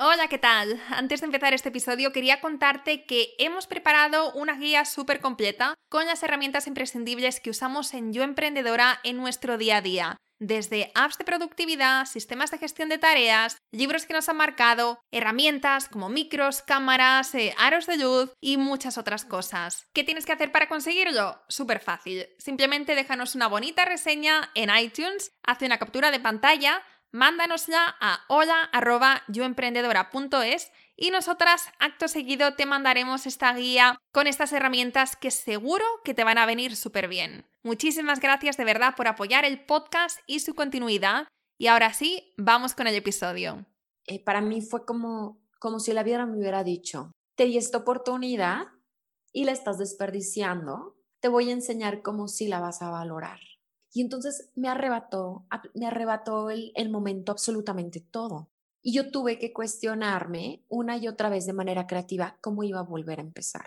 Hola, ¿qué tal? Antes de empezar este episodio quería contarte que hemos preparado una guía súper completa con las herramientas imprescindibles que usamos en Yo Emprendedora en nuestro día a día. Desde apps de productividad, sistemas de gestión de tareas, libros que nos han marcado, herramientas como micros, cámaras, eh, aros de luz y muchas otras cosas. ¿Qué tienes que hacer para conseguirlo? Súper fácil. Simplemente déjanos una bonita reseña en iTunes, hace una captura de pantalla, mándanosla a hola.yoemprendedora.es y nosotras acto seguido te mandaremos esta guía con estas herramientas que seguro que te van a venir súper bien. Muchísimas gracias de verdad por apoyar el podcast y su continuidad. Y ahora sí, vamos con el episodio. Eh, para mí fue como, como si la vida me hubiera dicho, te di esta oportunidad y la estás desperdiciando, te voy a enseñar cómo sí la vas a valorar. Y entonces me arrebató, me arrebató el, el momento absolutamente todo. Y yo tuve que cuestionarme una y otra vez de manera creativa cómo iba a volver a empezar.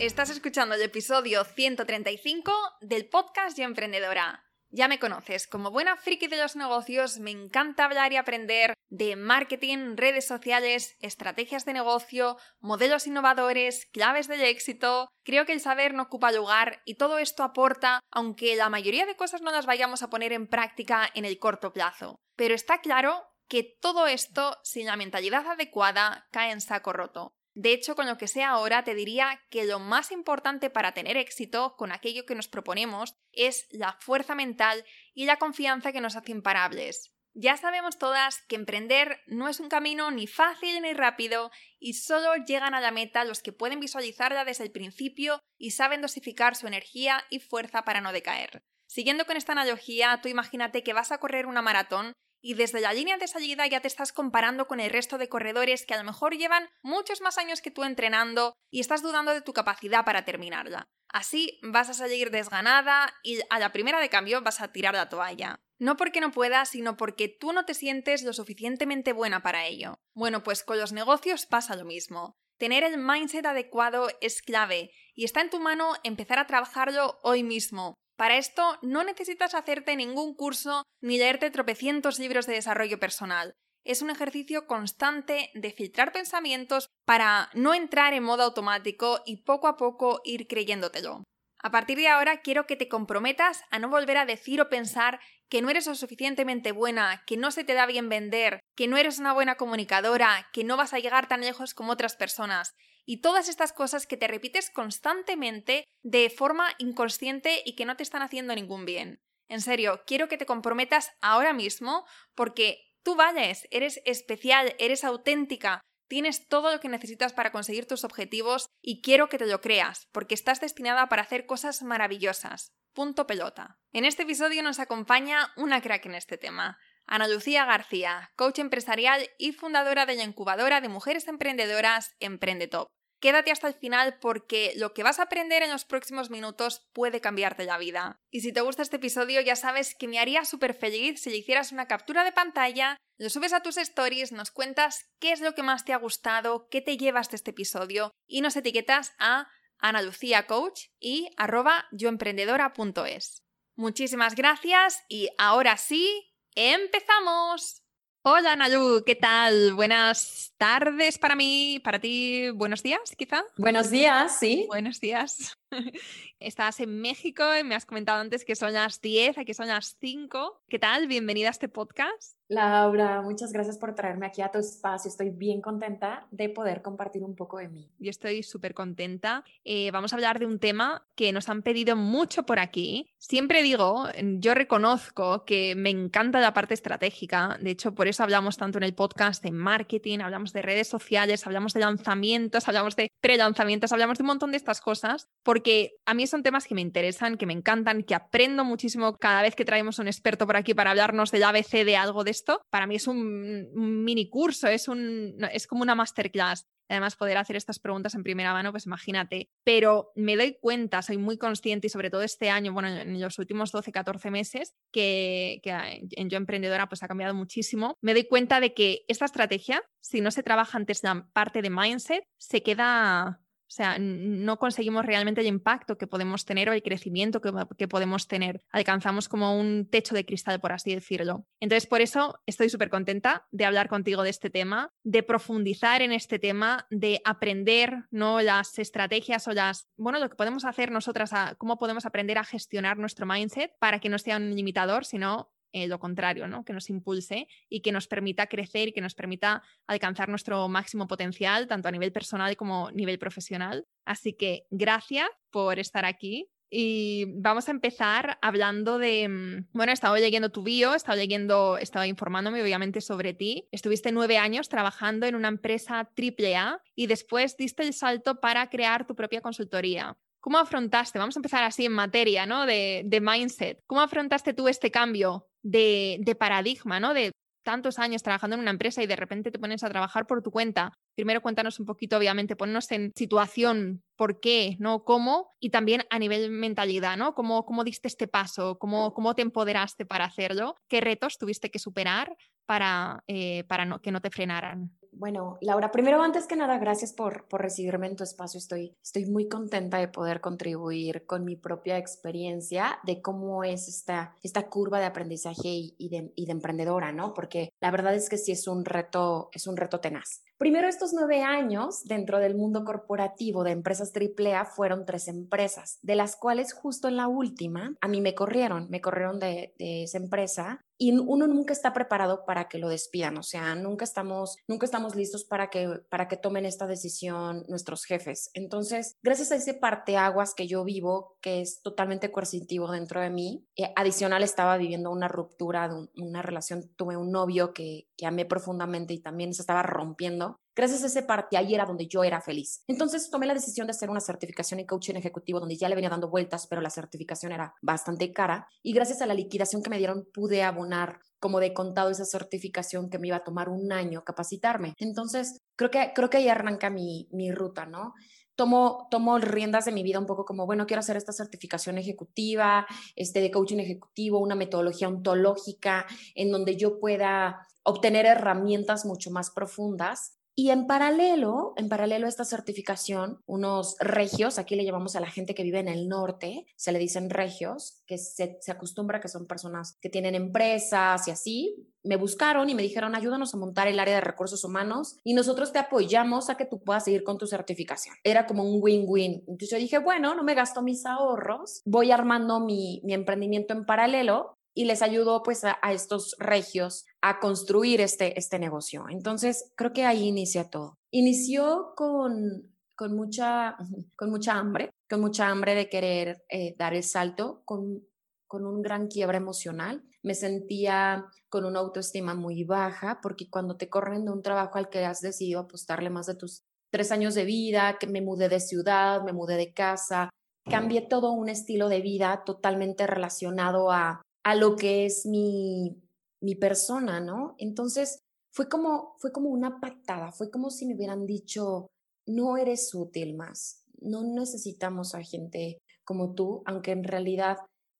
Estás escuchando el episodio 135 del podcast Yo Emprendedora. Ya me conoces, como buena friki de los negocios, me encanta hablar y aprender de marketing, redes sociales, estrategias de negocio, modelos innovadores, claves del éxito. Creo que el saber no ocupa lugar y todo esto aporta, aunque la mayoría de cosas no las vayamos a poner en práctica en el corto plazo. Pero está claro que todo esto, sin la mentalidad adecuada, cae en saco roto. De hecho, con lo que sé ahora, te diría que lo más importante para tener éxito con aquello que nos proponemos es la fuerza mental y la confianza que nos hace imparables. Ya sabemos todas que emprender no es un camino ni fácil ni rápido y solo llegan a la meta los que pueden visualizarla desde el principio y saben dosificar su energía y fuerza para no decaer. Siguiendo con esta analogía, tú imagínate que vas a correr una maratón y desde la línea de salida ya te estás comparando con el resto de corredores que a lo mejor llevan muchos más años que tú entrenando y estás dudando de tu capacidad para terminarla. Así vas a salir desganada y a la primera de cambio vas a tirar la toalla. No porque no puedas, sino porque tú no te sientes lo suficientemente buena para ello. Bueno, pues con los negocios pasa lo mismo. Tener el mindset adecuado es clave y está en tu mano empezar a trabajarlo hoy mismo. Para esto no necesitas hacerte ningún curso ni leerte tropecientos libros de desarrollo personal. Es un ejercicio constante de filtrar pensamientos para no entrar en modo automático y poco a poco ir creyéndotelo. A partir de ahora quiero que te comprometas a no volver a decir o pensar que no eres lo suficientemente buena, que no se te da bien vender, que no eres una buena comunicadora, que no vas a llegar tan lejos como otras personas y todas estas cosas que te repites constantemente de forma inconsciente y que no te están haciendo ningún bien. En serio, quiero que te comprometas ahora mismo porque tú vales, eres especial, eres auténtica, tienes todo lo que necesitas para conseguir tus objetivos y quiero que te lo creas porque estás destinada para hacer cosas maravillosas. Punto pelota. En este episodio nos acompaña una crack en este tema. Ana Lucía García, coach empresarial y fundadora de la incubadora de mujeres emprendedoras Emprendetop. Quédate hasta el final porque lo que vas a aprender en los próximos minutos puede cambiarte la vida. Y si te gusta este episodio ya sabes que me haría súper feliz si le hicieras una captura de pantalla, lo subes a tus stories, nos cuentas qué es lo que más te ha gustado, qué te llevas de este episodio y nos etiquetas a Ana Lucía Coach y arroba yoemprendedora.es. Muchísimas gracias y ahora sí, ¡Empezamos! Hola Nayu, ¿qué tal? Buenas tardes para mí, para ti, buenos días quizá. Buenos días, sí. Buenos días. Estás en México y me has comentado antes que son las 10, aquí son las 5. ¿Qué tal? Bienvenida a este podcast. Laura, muchas gracias por traerme aquí a tu espacio. Estoy bien contenta de poder compartir un poco de mí. Yo estoy súper contenta. Eh, vamos a hablar de un tema que nos han pedido mucho por aquí. Siempre digo, yo reconozco que me encanta la parte estratégica. De hecho, por eso hablamos tanto en el podcast de marketing, hablamos de redes sociales, hablamos de lanzamientos, hablamos de pre-lanzamientos, hablamos de un montón de estas cosas, porque a mí son temas que me interesan, que me encantan, que aprendo muchísimo cada vez que traemos un experto por aquí para hablarnos del ABC de algo de para mí es un, mini curso, es, un, es como una masterclass. Además, poder hacer estas preguntas en primera mano, pues imagínate. Pero me doy cuenta, soy muy consciente y sobre todo este año, bueno, en los últimos 12, 14 meses, que, que en Yo Emprendedora pues ha cambiado muchísimo. Me doy cuenta de que esta estrategia, si no se trabaja antes la parte de mindset, se queda o sea, no conseguimos realmente el impacto que podemos tener o el crecimiento que, podemos tener. Alcanzamos como un techo de cristal, por así decirlo. Entonces, por eso estoy súper contenta de hablar contigo de este tema, de profundizar en este tema, de aprender ¿no? las estrategias o las, bueno, lo que podemos hacer nosotras, cómo podemos aprender a gestionar nuestro mindset para que no sea un limitador, sino eh, lo contrario, ¿no? que nos impulse y que nos permita crecer y que nos permita alcanzar nuestro máximo potencial, tanto a nivel personal como a nivel profesional. Así que gracias por estar aquí. Y vamos a empezar hablando de, mm, bueno, he estado leyendo tu bio, he estado leyendo, he estado informándome obviamente sobre ti. Estuviste nueve años trabajando en una empresa AAA y después diste el salto para crear tu propia consultoría. ¿Cómo afrontaste? Vamos a empezar así en materia, ¿no? De, de mindset. ¿Cómo afrontaste tú este cambio de, paradigma, ¿no? De tantos años trabajando en una empresa y de repente te pones a trabajar por tu cuenta. Primero cuéntanos un poquito, obviamente, ponnos en situación, por qué, ¿no? ¿Cómo? Y también a nivel mentalidad, ¿no? ¿Cómo, cómo diste este paso? ¿Cómo, ¿Cómo te empoderaste para hacerlo? ¿Qué retos tuviste que superar para, eh, para no, que no te frenaran? Bueno, Laura, primero, antes que nada, gracias por, por recibirme en tu espacio. Estoy, estoy muy contenta de poder contribuir con mi propia experiencia de cómo es esta, esta curva de aprendizaje y, de, y de emprendedora, ¿no? Porque la verdad es que sí es un reto, es un reto tenaz. Primero, estos nueve años dentro del mundo corporativo de empresas AAA fueron tres empresas, de las cuales justo en la última a mí me corrieron, me corrieron de, esa empresa y uno nunca está preparado para que lo despidan, o sea, nunca estamos, nunca estamos listos para que, para que tomen esta decisión nuestros jefes. Entonces, gracias a ese parteaguas que yo vivo, que es totalmente coercitivo dentro de mí, eh, adicional estaba viviendo una ruptura de una relación, tuve un novio que, que amé profundamente y también se estaba rompiendo. Gracias a ese parte, ahí era donde yo era feliz. Entonces tomé la decisión de hacer una certificación en coaching ejecutivo donde ya le venía dando vueltas, pero la certificación era bastante cara. Y gracias a la liquidación que me dieron, pude abonar como de contado esa certificación que me iba a tomar un año capacitarme. Entonces, creo que, creo que ahí arranca mi, mi ruta, ¿no? Tomo, tomo riendas de mi vida un poco como, bueno, quiero hacer esta certificación ejecutiva, este de coaching ejecutivo, una metodología ontológica en donde yo pueda obtener herramientas mucho más profundas y en paralelo, en paralelo a esta certificación, unos regios, aquí le llamamos a la gente que vive en el norte, se le dicen regios, que se, se acostumbra que son personas que tienen empresas y así, me buscaron y me dijeron, ayúdanos a montar el área de recursos humanos y nosotros te apoyamos a que tú puedas seguir con tu certificación. Era como un win-win. Entonces yo dije, bueno, no me gasto mis ahorros, voy armando mi, mi emprendimiento en paralelo y les ayudó pues a, estos regios a construir este, este negocio. Entonces, creo que ahí inicia todo. Inició con, con, mucha, con mucha hambre, con mucha hambre de querer eh, dar el salto, con, con un gran quiebra emocional. Me sentía con una autoestima muy baja porque cuando te corren de un trabajo al que has decidido apostarle más de tus tres años de vida, que me mudé de ciudad, me mudé de casa, cambié todo un estilo de vida totalmente relacionado a a lo que es mi, mi persona, ¿no? Entonces fue como, fue como una patada, fue como si me hubieran dicho, no eres útil más, no necesitamos a gente como tú, aunque en realidad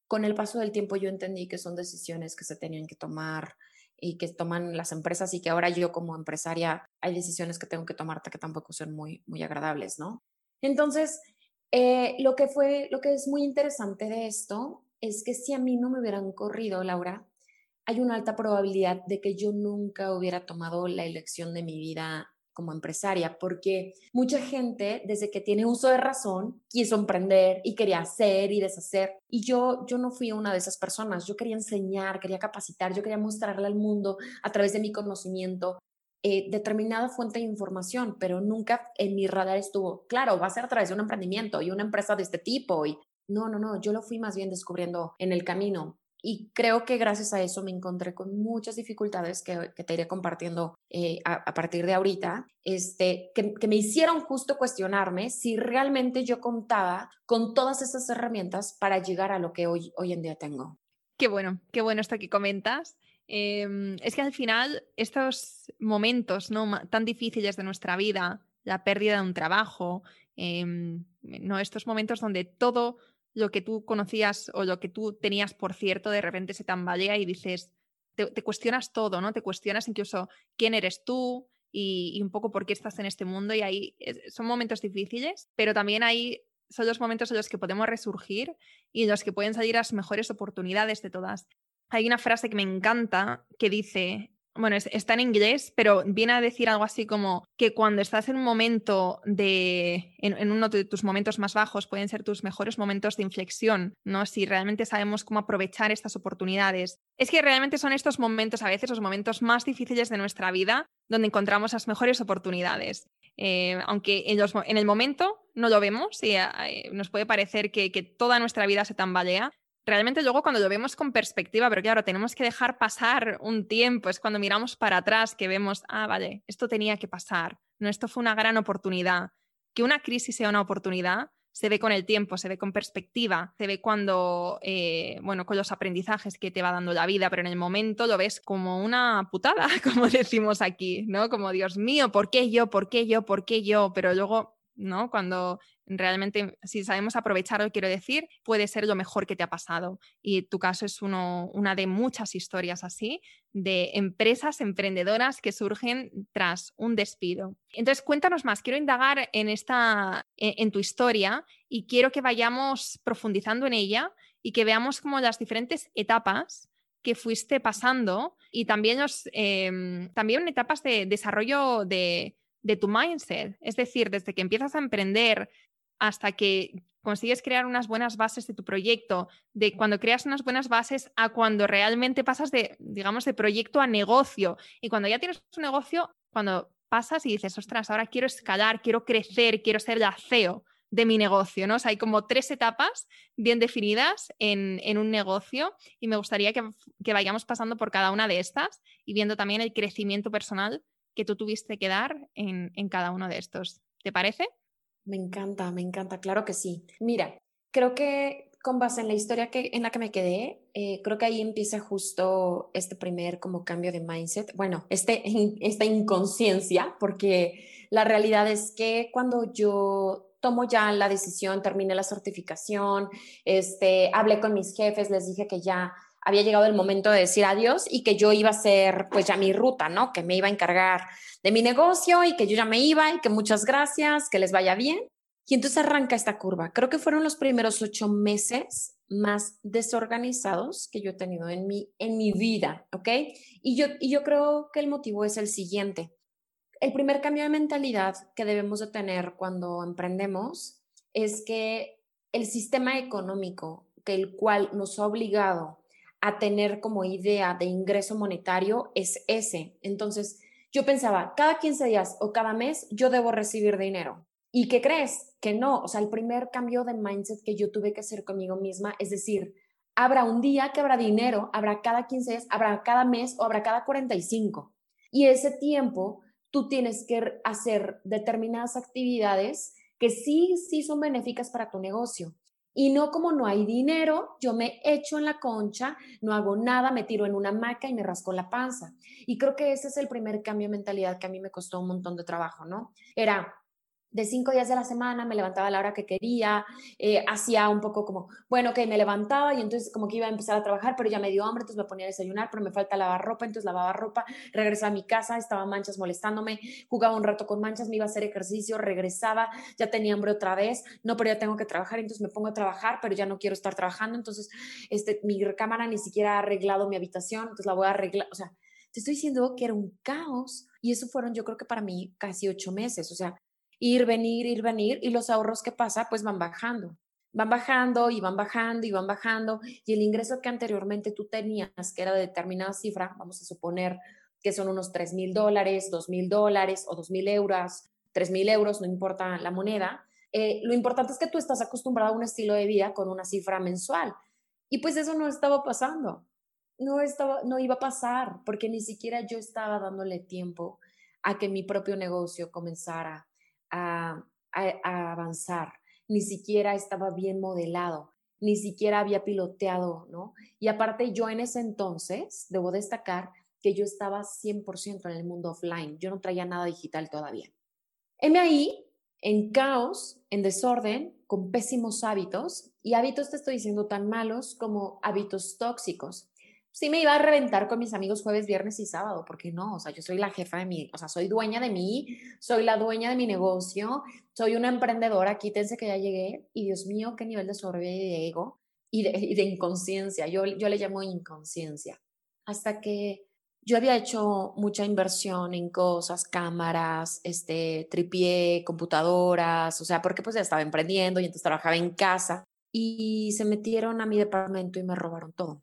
con el paso del tiempo yo entendí que son decisiones que se tenían que tomar y que toman las empresas y que ahora yo como empresaria hay decisiones que tengo que tomar que tampoco son muy, muy agradables, ¿no? Entonces, eh, lo que fue, lo que es muy interesante de esto es que si a mí no me hubieran corrido, Laura, hay una alta probabilidad de que yo nunca hubiera tomado la elección de mi vida como empresaria, porque mucha gente desde que tiene uso de razón quiso emprender y quería hacer y deshacer. Y yo, yo no fui una de esas personas. Yo quería enseñar, quería capacitar, yo quería mostrarle al mundo a través de mi conocimiento eh, determinada fuente de información, pero nunca en mi radar estuvo, claro, va a ser a través de un emprendimiento y una empresa de este tipo. Y no, no, no, yo lo fui más bien descubriendo en el camino. Y creo que gracias a eso me encontré con muchas dificultades que, te iré compartiendo eh, a, partir de ahorita, este, que, que, me hicieron justo cuestionarme si realmente yo contaba con todas esas herramientas para llegar a lo que hoy, hoy en día tengo. Qué bueno, qué bueno esto que comentas. Em, es que al final estos momentos ¿no? tan difíciles de nuestra vida, la pérdida de un trabajo, em, ¿no? estos momentos donde todo lo que tú conocías o lo que tú tenías por cierto de repente se tambalea y dices, te, cuestionas todo, ¿no? Te cuestionas incluso quién eres tú y, un poco por qué estás en este mundo y ahí son momentos difíciles, pero también hay son los momentos en los que podemos resurgir y en los que pueden salir las mejores oportunidades de todas hay una frase que me encanta que dice, bueno, está en inglés, pero viene a decir algo así como que cuando estás en un momento de, en, uno de tus momentos más bajos, pueden ser tus mejores momentos de inflexión, ¿no? Si realmente sabemos cómo aprovechar estas oportunidades. Es que realmente son estos momentos, a veces los momentos más difíciles de nuestra vida, donde encontramos las mejores oportunidades. Eh, aunque en, el momento no lo vemos y eh, nos puede parecer que toda nuestra vida se tambalea, realmente luego cuando lo vemos con perspectiva, pero claro, tenemos que dejar pasar un tiempo, es cuando miramos para atrás que vemos, ah, vale, esto tenía que pasar, no, esto fue una gran oportunidad. Que una crisis sea una oportunidad se ve con el tiempo, se ve con perspectiva, se ve cuando, eh, bueno, con los aprendizajes que te va dando la vida, pero en el momento lo ves como una putada, como decimos aquí, ¿no? Como, Dios mío, ¿por qué yo? ¿Por qué yo? ¿Por qué yo? Pero luego ¿no? Cuando realmente, si sabemos aprovecharlo, quiero decir, puede ser lo mejor que te ha pasado. Y tu caso es uno, una de muchas historias así, de empresas emprendedoras que surgen tras un despido. Entonces, cuéntanos más, quiero indagar en, esta, e, en, tu historia y quiero que vayamos profundizando en ella y que veamos como las diferentes etapas que fuiste pasando y también, em, también etapas de desarrollo de, de tu mindset. Es decir, desde que empiezas a emprender hasta que consigues crear unas buenas bases de tu proyecto, de cuando creas unas buenas bases a cuando realmente pasas de, digamos, de proyecto a negocio. Y cuando ya tienes un negocio, cuando pasas y dices, ostras, ahora quiero escalar, quiero crecer, quiero ser la CEO de mi negocio, ¿no? hay como tres etapas bien definidas en, un negocio y me gustaría que, que, vayamos pasando por cada una de estas y viendo también el crecimiento personal que tú tuviste que dar en, cada uno de estos. ¿Te parece? Me encanta, me encanta, claro que sí. Mira, creo que con base en la historia que, en la que me quedé, eh, creo que ahí empieza justo este primer como cambio de mindset, bueno, este, esta inconsciencia, porque la realidad es que cuando yo tomo ya la decisión, terminé la certificación, este, hablé con mis jefes, les dije que ya había llegado el momento de decir adiós y que yo iba a hacer pues ya mi ruta, ¿no? Que me iba a encargar de mi negocio y que yo ya me iba y que muchas gracias, que les vaya bien. Y entonces arranca esta curva. Creo que fueron los primeros ocho meses más desorganizados que yo he tenido en mi, en mi vida, ¿ok? Y yo, y yo creo que el motivo es el siguiente. El primer cambio de mentalidad que debemos de tener cuando emprendemos es que el sistema económico que el cual nos ha obligado a tener como idea de ingreso monetario es ese. Entonces, yo pensaba, cada 15 días o cada mes yo debo recibir dinero. ¿Y qué crees? Que no. O sea, el primer cambio de mindset que yo tuve que hacer conmigo misma es decir, habrá un día que habrá dinero, habrá cada 15 días, habrá cada mes o habrá cada 45. Y ese tiempo tú tienes que hacer determinadas actividades que sí, sí son benéficas para tu negocio. Y no como no hay dinero, yo me echo en la concha, no hago nada, me tiro en una hamaca y me rasco la panza. Y creo que ese es el primer cambio de mentalidad que a mí me costó un montón de trabajo, ¿no? Era, de cinco días de la semana, me levantaba a la hora que quería, eh, hacía un poco como, bueno, que me levantaba y entonces como que iba a empezar a trabajar, pero ya me dio hambre, entonces me ponía a desayunar, pero me falta lavar ropa, entonces lavaba ropa, regresaba a mi casa, estaba manchas molestándome, jugaba un rato con manchas, me iba a hacer ejercicio, regresaba, ya tenía hambre otra vez, no, pero ya tengo que trabajar, entonces me pongo a trabajar, pero ya no quiero estar trabajando, entonces este, mi cámara ni siquiera ha arreglado mi habitación, entonces la voy a arreglar, o sea, te estoy diciendo que era un caos Y eso fueron, yo creo que para mí, casi ocho meses. O sea, ir, venir, ir, venir. Y los ahorros que pasa, pues van bajando. Van bajando y van bajando y van bajando. Y el ingreso que anteriormente tú tenías, que era de determinada cifra, vamos a suponer que son unos tres mil dólares, dos mil dólares o dos mil euros, tres mil euros, no importa la moneda. Eh, lo importante es que tú estás acostumbrado a un estilo de vida con una cifra mensual. Y pues eso no estaba pasando no, estaba, no iba a pasar porque ni siquiera yo estaba dándole tiempo a que mi propio negocio comenzara a, avanzar. Ni siquiera estaba bien modelado, ni siquiera había piloteado, ¿no? Y aparte yo en ese entonces, debo destacar que yo estaba 100% en el mundo offline, yo no traía nada digital todavía. Heme ahí, en caos, en desorden, con pésimos hábitos, y hábitos te estoy diciendo tan malos como hábitos tóxicos, sí me iba a reventar con mis amigos jueves, viernes y sábado, porque no, o sea, yo soy la jefa de mí, o sea, soy dueña de mí, soy la dueña de mi negocio, soy una emprendedora, quítense que ya llegué, y Dios mío, qué nivel de soberbia y de ego y de, inconsciencia, yo, yo le llamo inconsciencia, hasta que yo había hecho mucha inversión en cosas, cámaras, este, tripié, computadoras, o sea, porque pues ya estaba emprendiendo y entonces trabajaba en casa y se metieron a mi departamento y me robaron todo.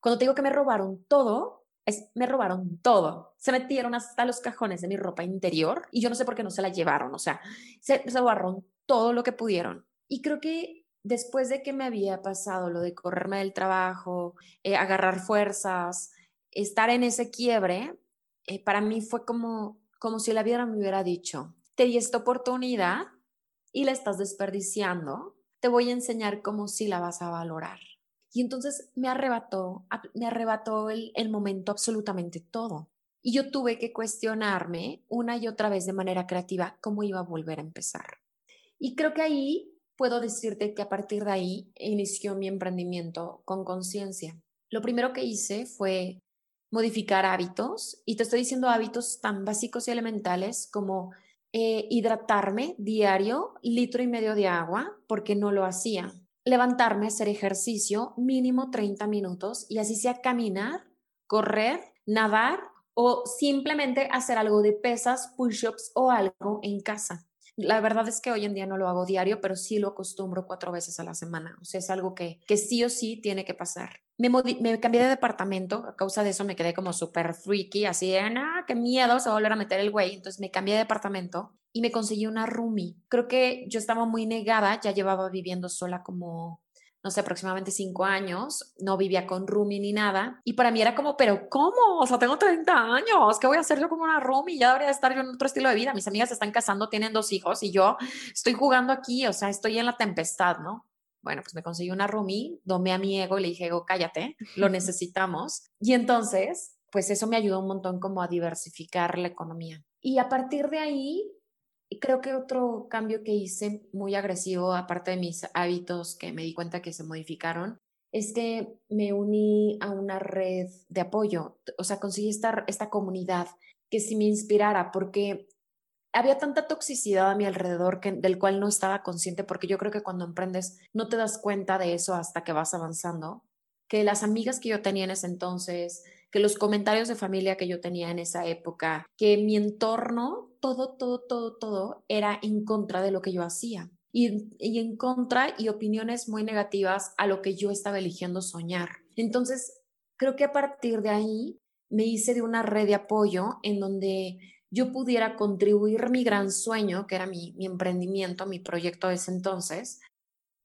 Cuando te digo que me robaron todo, es, me robaron todo. Se metieron hasta los cajones de mi ropa interior y yo no sé por qué no se la llevaron. O sea, se, robaron todo lo que pudieron. Y creo que después de que me había pasado lo de correrme del trabajo, eh, agarrar fuerzas, estar en ese quiebre, eh, para mí fue como, como si la vida me hubiera dicho, te di esta oportunidad y la estás desperdiciando, te voy a enseñar cómo sí la vas a valorar. Y entonces me arrebató, me arrebató el, el momento absolutamente todo. Y yo tuve que cuestionarme una y otra vez de manera creativa cómo iba a volver a empezar. Y creo que ahí puedo decirte que a partir de ahí inició mi emprendimiento con conciencia. Lo primero que hice fue modificar hábitos y te estoy diciendo hábitos tan básicos y elementales como eh, hidratarme diario, litro y medio de agua, porque no lo hacía levantarme, hacer ejercicio mínimo 30 minutos y así sea caminar, correr, nadar o simplemente hacer algo de pesas, push-ups o algo en casa. La verdad es que hoy en día no lo hago diario, pero sí lo acostumbro cuatro veces a la semana. O sea, es algo que, que sí o sí tiene que pasar. Me, me cambié de departamento, a causa de eso me quedé como súper freaky, así de, ah, qué miedo, se va a volver a meter el güey. Entonces me cambié de departamento y me conseguí una roomie. Creo que yo estaba muy negada, ya llevaba viviendo sola como no sé, aproximadamente cinco años, no vivía con roomie ni nada. Y para mí era como, pero ¿cómo? O sea, tengo 30 años, ¿qué voy a hacer yo como una roomie? Ya debería estar yo en otro estilo de vida. Mis amigas se están casando, tienen dos hijos y yo estoy jugando aquí, o sea, estoy en la tempestad, ¿no? Bueno, pues me conseguí una roomie, domé a mi ego y le dije, ego, cállate, lo necesitamos. Y entonces, pues eso me ayudó un montón como a diversificar la economía. Y a partir de ahí, creo que otro cambio que hice muy agresivo, aparte de mis hábitos que me di cuenta que se modificaron, es que me uní a una red de apoyo, o sea, conseguí esta, esta comunidad que sí me inspirara, porque había tanta toxicidad a mi alrededor del cual no estaba consciente, porque yo creo que cuando emprendes no te das cuenta de eso hasta que vas avanzando, que las amigas que yo tenía en ese entonces, que los comentarios de familia que yo tenía en esa época, que mi entorno, todo, todo, todo, todo era en contra de lo que yo hacía. Y, y, en contra y opiniones muy negativas a lo que yo estaba eligiendo soñar. Entonces, creo que a partir de ahí me hice de una red de apoyo en donde yo pudiera contribuir mi gran sueño, que era mi, mi emprendimiento, mi proyecto de ese entonces,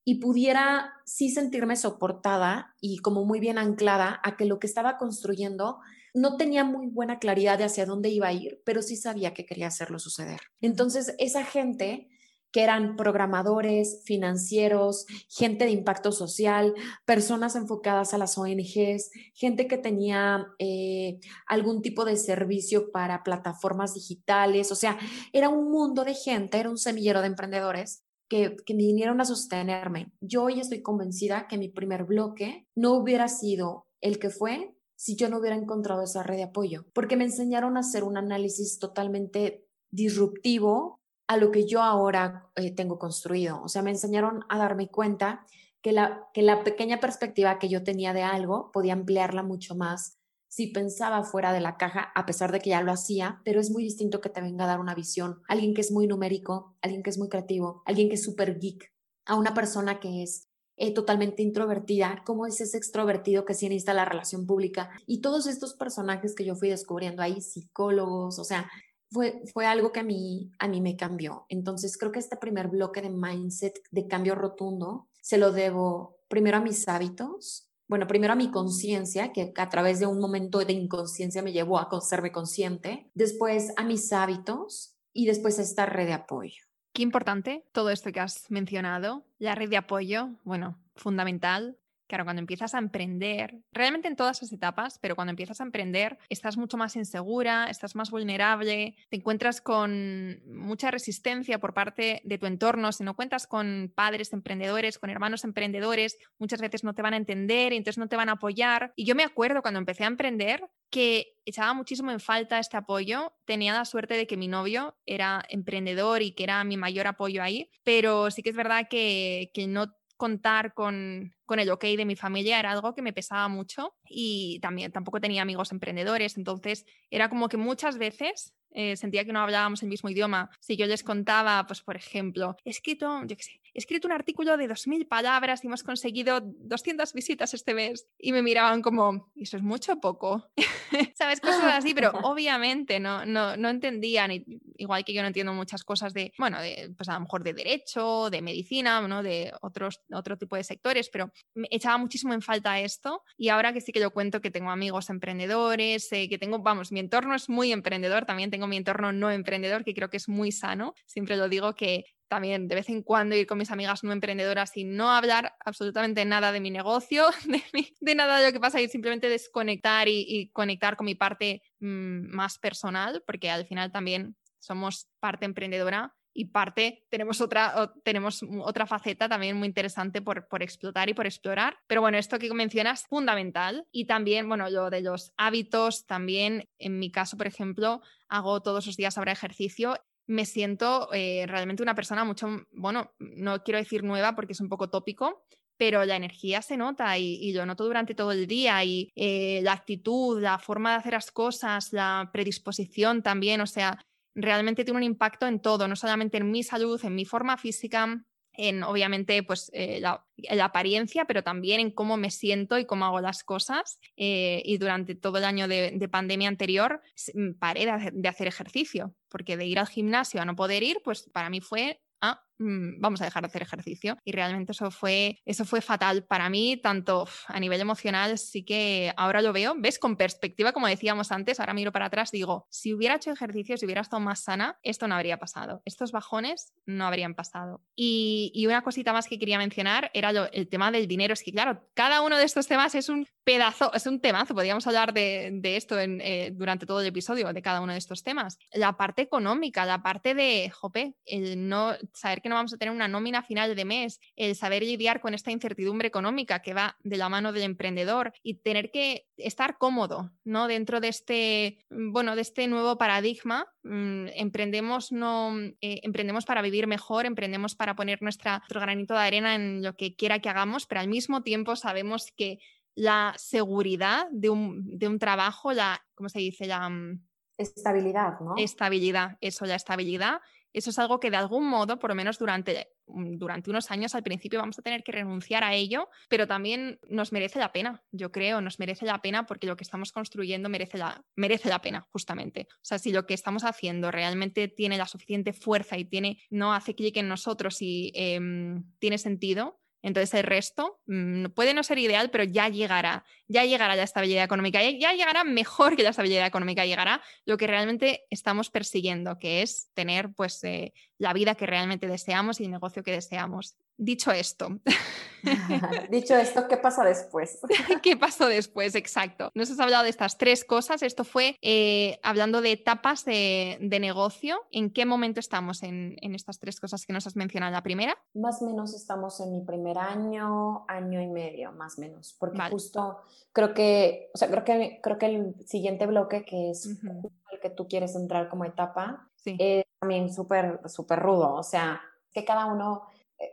y pudiera sí sentirme soportada y como muy bien anclada a que lo que estaba construyendo no tenía muy buena claridad de hacia dónde iba a ir, pero sí sabía que quería hacerlo suceder. Entonces, esa gente que eran programadores, financieros, gente de impacto social, personas enfocadas a las ONGs, gente que tenía eh, algún tipo de servicio para plataformas digitales, o sea, era un mundo de gente, era un semillero de emprendedores que, me vinieron a sostenerme. Yo hoy estoy convencida que mi primer bloque no hubiera sido el que fue si yo no hubiera encontrado esa red de apoyo, porque me enseñaron a hacer un análisis totalmente disruptivo a lo que yo ahora eh, tengo construido. O sea, me enseñaron a darme cuenta que la, que la pequeña perspectiva que yo tenía de algo podía ampliarla mucho más si pensaba fuera de la caja, a pesar de que ya lo hacía, pero es muy distinto que te venga a dar una visión. Alguien que es muy numérico, alguien que es muy creativo, alguien que es súper geek, a una persona que es eh, totalmente introvertida, como es ese extrovertido que sí necesita la relación pública. Y todos estos personajes que yo fui descubriendo ahí, psicólogos, o sea, fue, fue algo que a mí, a mí me cambió. Entonces creo que este primer bloque de mindset, de cambio rotundo, se lo debo primero a mis hábitos, bueno, primero a mi conciencia, que a través de un momento de inconsciencia me llevó a serme consciente, después a mis hábitos y después a esta red de apoyo. Qué importante todo esto que has mencionado. La red de apoyo, bueno, fundamental. Claro, cuando empiezas a emprender, realmente en todas las etapas, pero cuando empiezas a emprender, estás mucho más insegura, estás más vulnerable, te encuentras con mucha resistencia por parte de tu entorno. Si no cuentas con padres emprendedores, con hermanos emprendedores, muchas veces no te van a entender y entonces no te van a apoyar. Y yo me acuerdo cuando empecé a emprender que echaba muchísimo en falta este apoyo. Tenía la suerte de que mi novio era emprendedor y que era mi mayor apoyo ahí, pero sí que es verdad que, que no contar con, con, el ok de mi familia era algo que me pesaba mucho y también tampoco tenía amigos emprendedores, entonces era como que muchas veces eh, sentía que no hablábamos el mismo idioma. Si yo les contaba, pues por ejemplo, he escrito, yo qué sé, he escrito un artículo de 2.000 palabras y hemos conseguido 200 visitas este mes y me miraban como, ¿eso es mucho o poco? ¿Sabes? Cosas así, pero obviamente no, no, no entendían, igual que yo no entiendo muchas cosas de, bueno, de, pues a lo mejor de derecho, de medicina, ¿no? de otros, otro tipo de sectores, pero echaba muchísimo en falta esto y ahora que sí que yo cuento que tengo amigos emprendedores, eh, que tengo, vamos, mi entorno es muy emprendedor, también tengo mi entorno no emprendedor, que creo que es muy sano. Siempre lo digo que también de vez en cuando ir con mis amigas no emprendedoras y no hablar absolutamente nada de mi negocio, de, nada de lo que pasa y simplemente desconectar y, conectar con mi parte mm, más personal, porque al final también somos parte emprendedora y parte tenemos otra, tenemos otra faceta también muy interesante por, por, explotar y por explorar. Pero bueno, esto que mencionas es fundamental y también, bueno, lo de los hábitos, también en mi caso, por ejemplo, hago todos los días ahora ejercicio. Me siento eh, realmente una persona mucho, bueno, no quiero decir nueva porque es un poco tópico, pero la energía se nota y, y, lo noto durante todo el día y eh, la actitud, la forma de hacer las cosas, la predisposición también, o sea, realmente tiene un impacto en todo, no solamente en mi salud, en mi forma física, en obviamente pues eh, la, apariencia, pero también en cómo me siento y cómo hago las cosas. Eh, y durante todo el año de, pandemia anterior mm, paré de hacer ejercicio, porque de ir al gimnasio a no poder ir, pues para mí fue ah, mm, vamos a dejar de hacer ejercicio. Y realmente eso fue, eso fue fatal para mí, tanto a nivel emocional, sí que ahora lo veo, ves, con perspectiva, como decíamos antes, ahora miro para atrás, digo, si hubiera hecho ejercicio, si hubiera estado más sana, esto no habría pasado. Estos bajones no habrían pasado. Y, una cosita más que quería mencionar era el tema del dinero. Es que, claro, cada uno de estos temas es un pedazo, es un temazo, podríamos hablar de, esto en, eh, durante todo el episodio, de cada uno de estos temas. La parte económica, la parte de, jope, el no saber que no vamos a tener una nómina final de mes, el saber lidiar con esta incertidumbre económica que va de la mano del emprendedor y tener que estar cómodo, ¿no? Dentro de este, bueno, de este nuevo paradigma, mm, emprendemos, no, eh, emprendemos para vivir mejor, emprendemos para poner nuestra, nuestro granito de arena en lo que quiera que hagamos, pero al mismo tiempo sabemos que la seguridad de un, de un trabajo, la, ¿cómo se dice? La mm, estabilidad, ¿no? Estabilidad, eso, la estabilidad eso es algo que de algún modo, por lo menos durante, mm, durante unos años al principio, vamos a tener que renunciar a ello, pero también nos merece la pena, yo creo, nos merece la pena porque lo que estamos construyendo merece la, merece la pena, justamente. O sea, si lo que estamos haciendo realmente tiene la suficiente fuerza y tiene, no hace clic en nosotros y em, tiene sentido, entonces el resto mm, puede no ser ideal, pero ya llegará, ya llegará la estabilidad económica, ya, llegará mejor que la estabilidad económica, llegará lo que realmente estamos persiguiendo, que es tener pues eh, la vida que realmente deseamos y el negocio que deseamos. Dicho esto. Dicho esto, ¿qué pasa después? ¿Qué pasó después? Exacto. Nos has hablado de estas tres cosas. Esto fue eh, hablando de etapas de, negocio. ¿En qué momento estamos en, estas tres cosas que nos has mencionado? La primera. Más o menos estamos en mi primer año, año y medio, más o menos. Porque justo creo que, o sea, creo que, creo que el siguiente bloque, que es el que tú quieres entrar como etapa, es también súper, súper rudo. O sea, que cada uno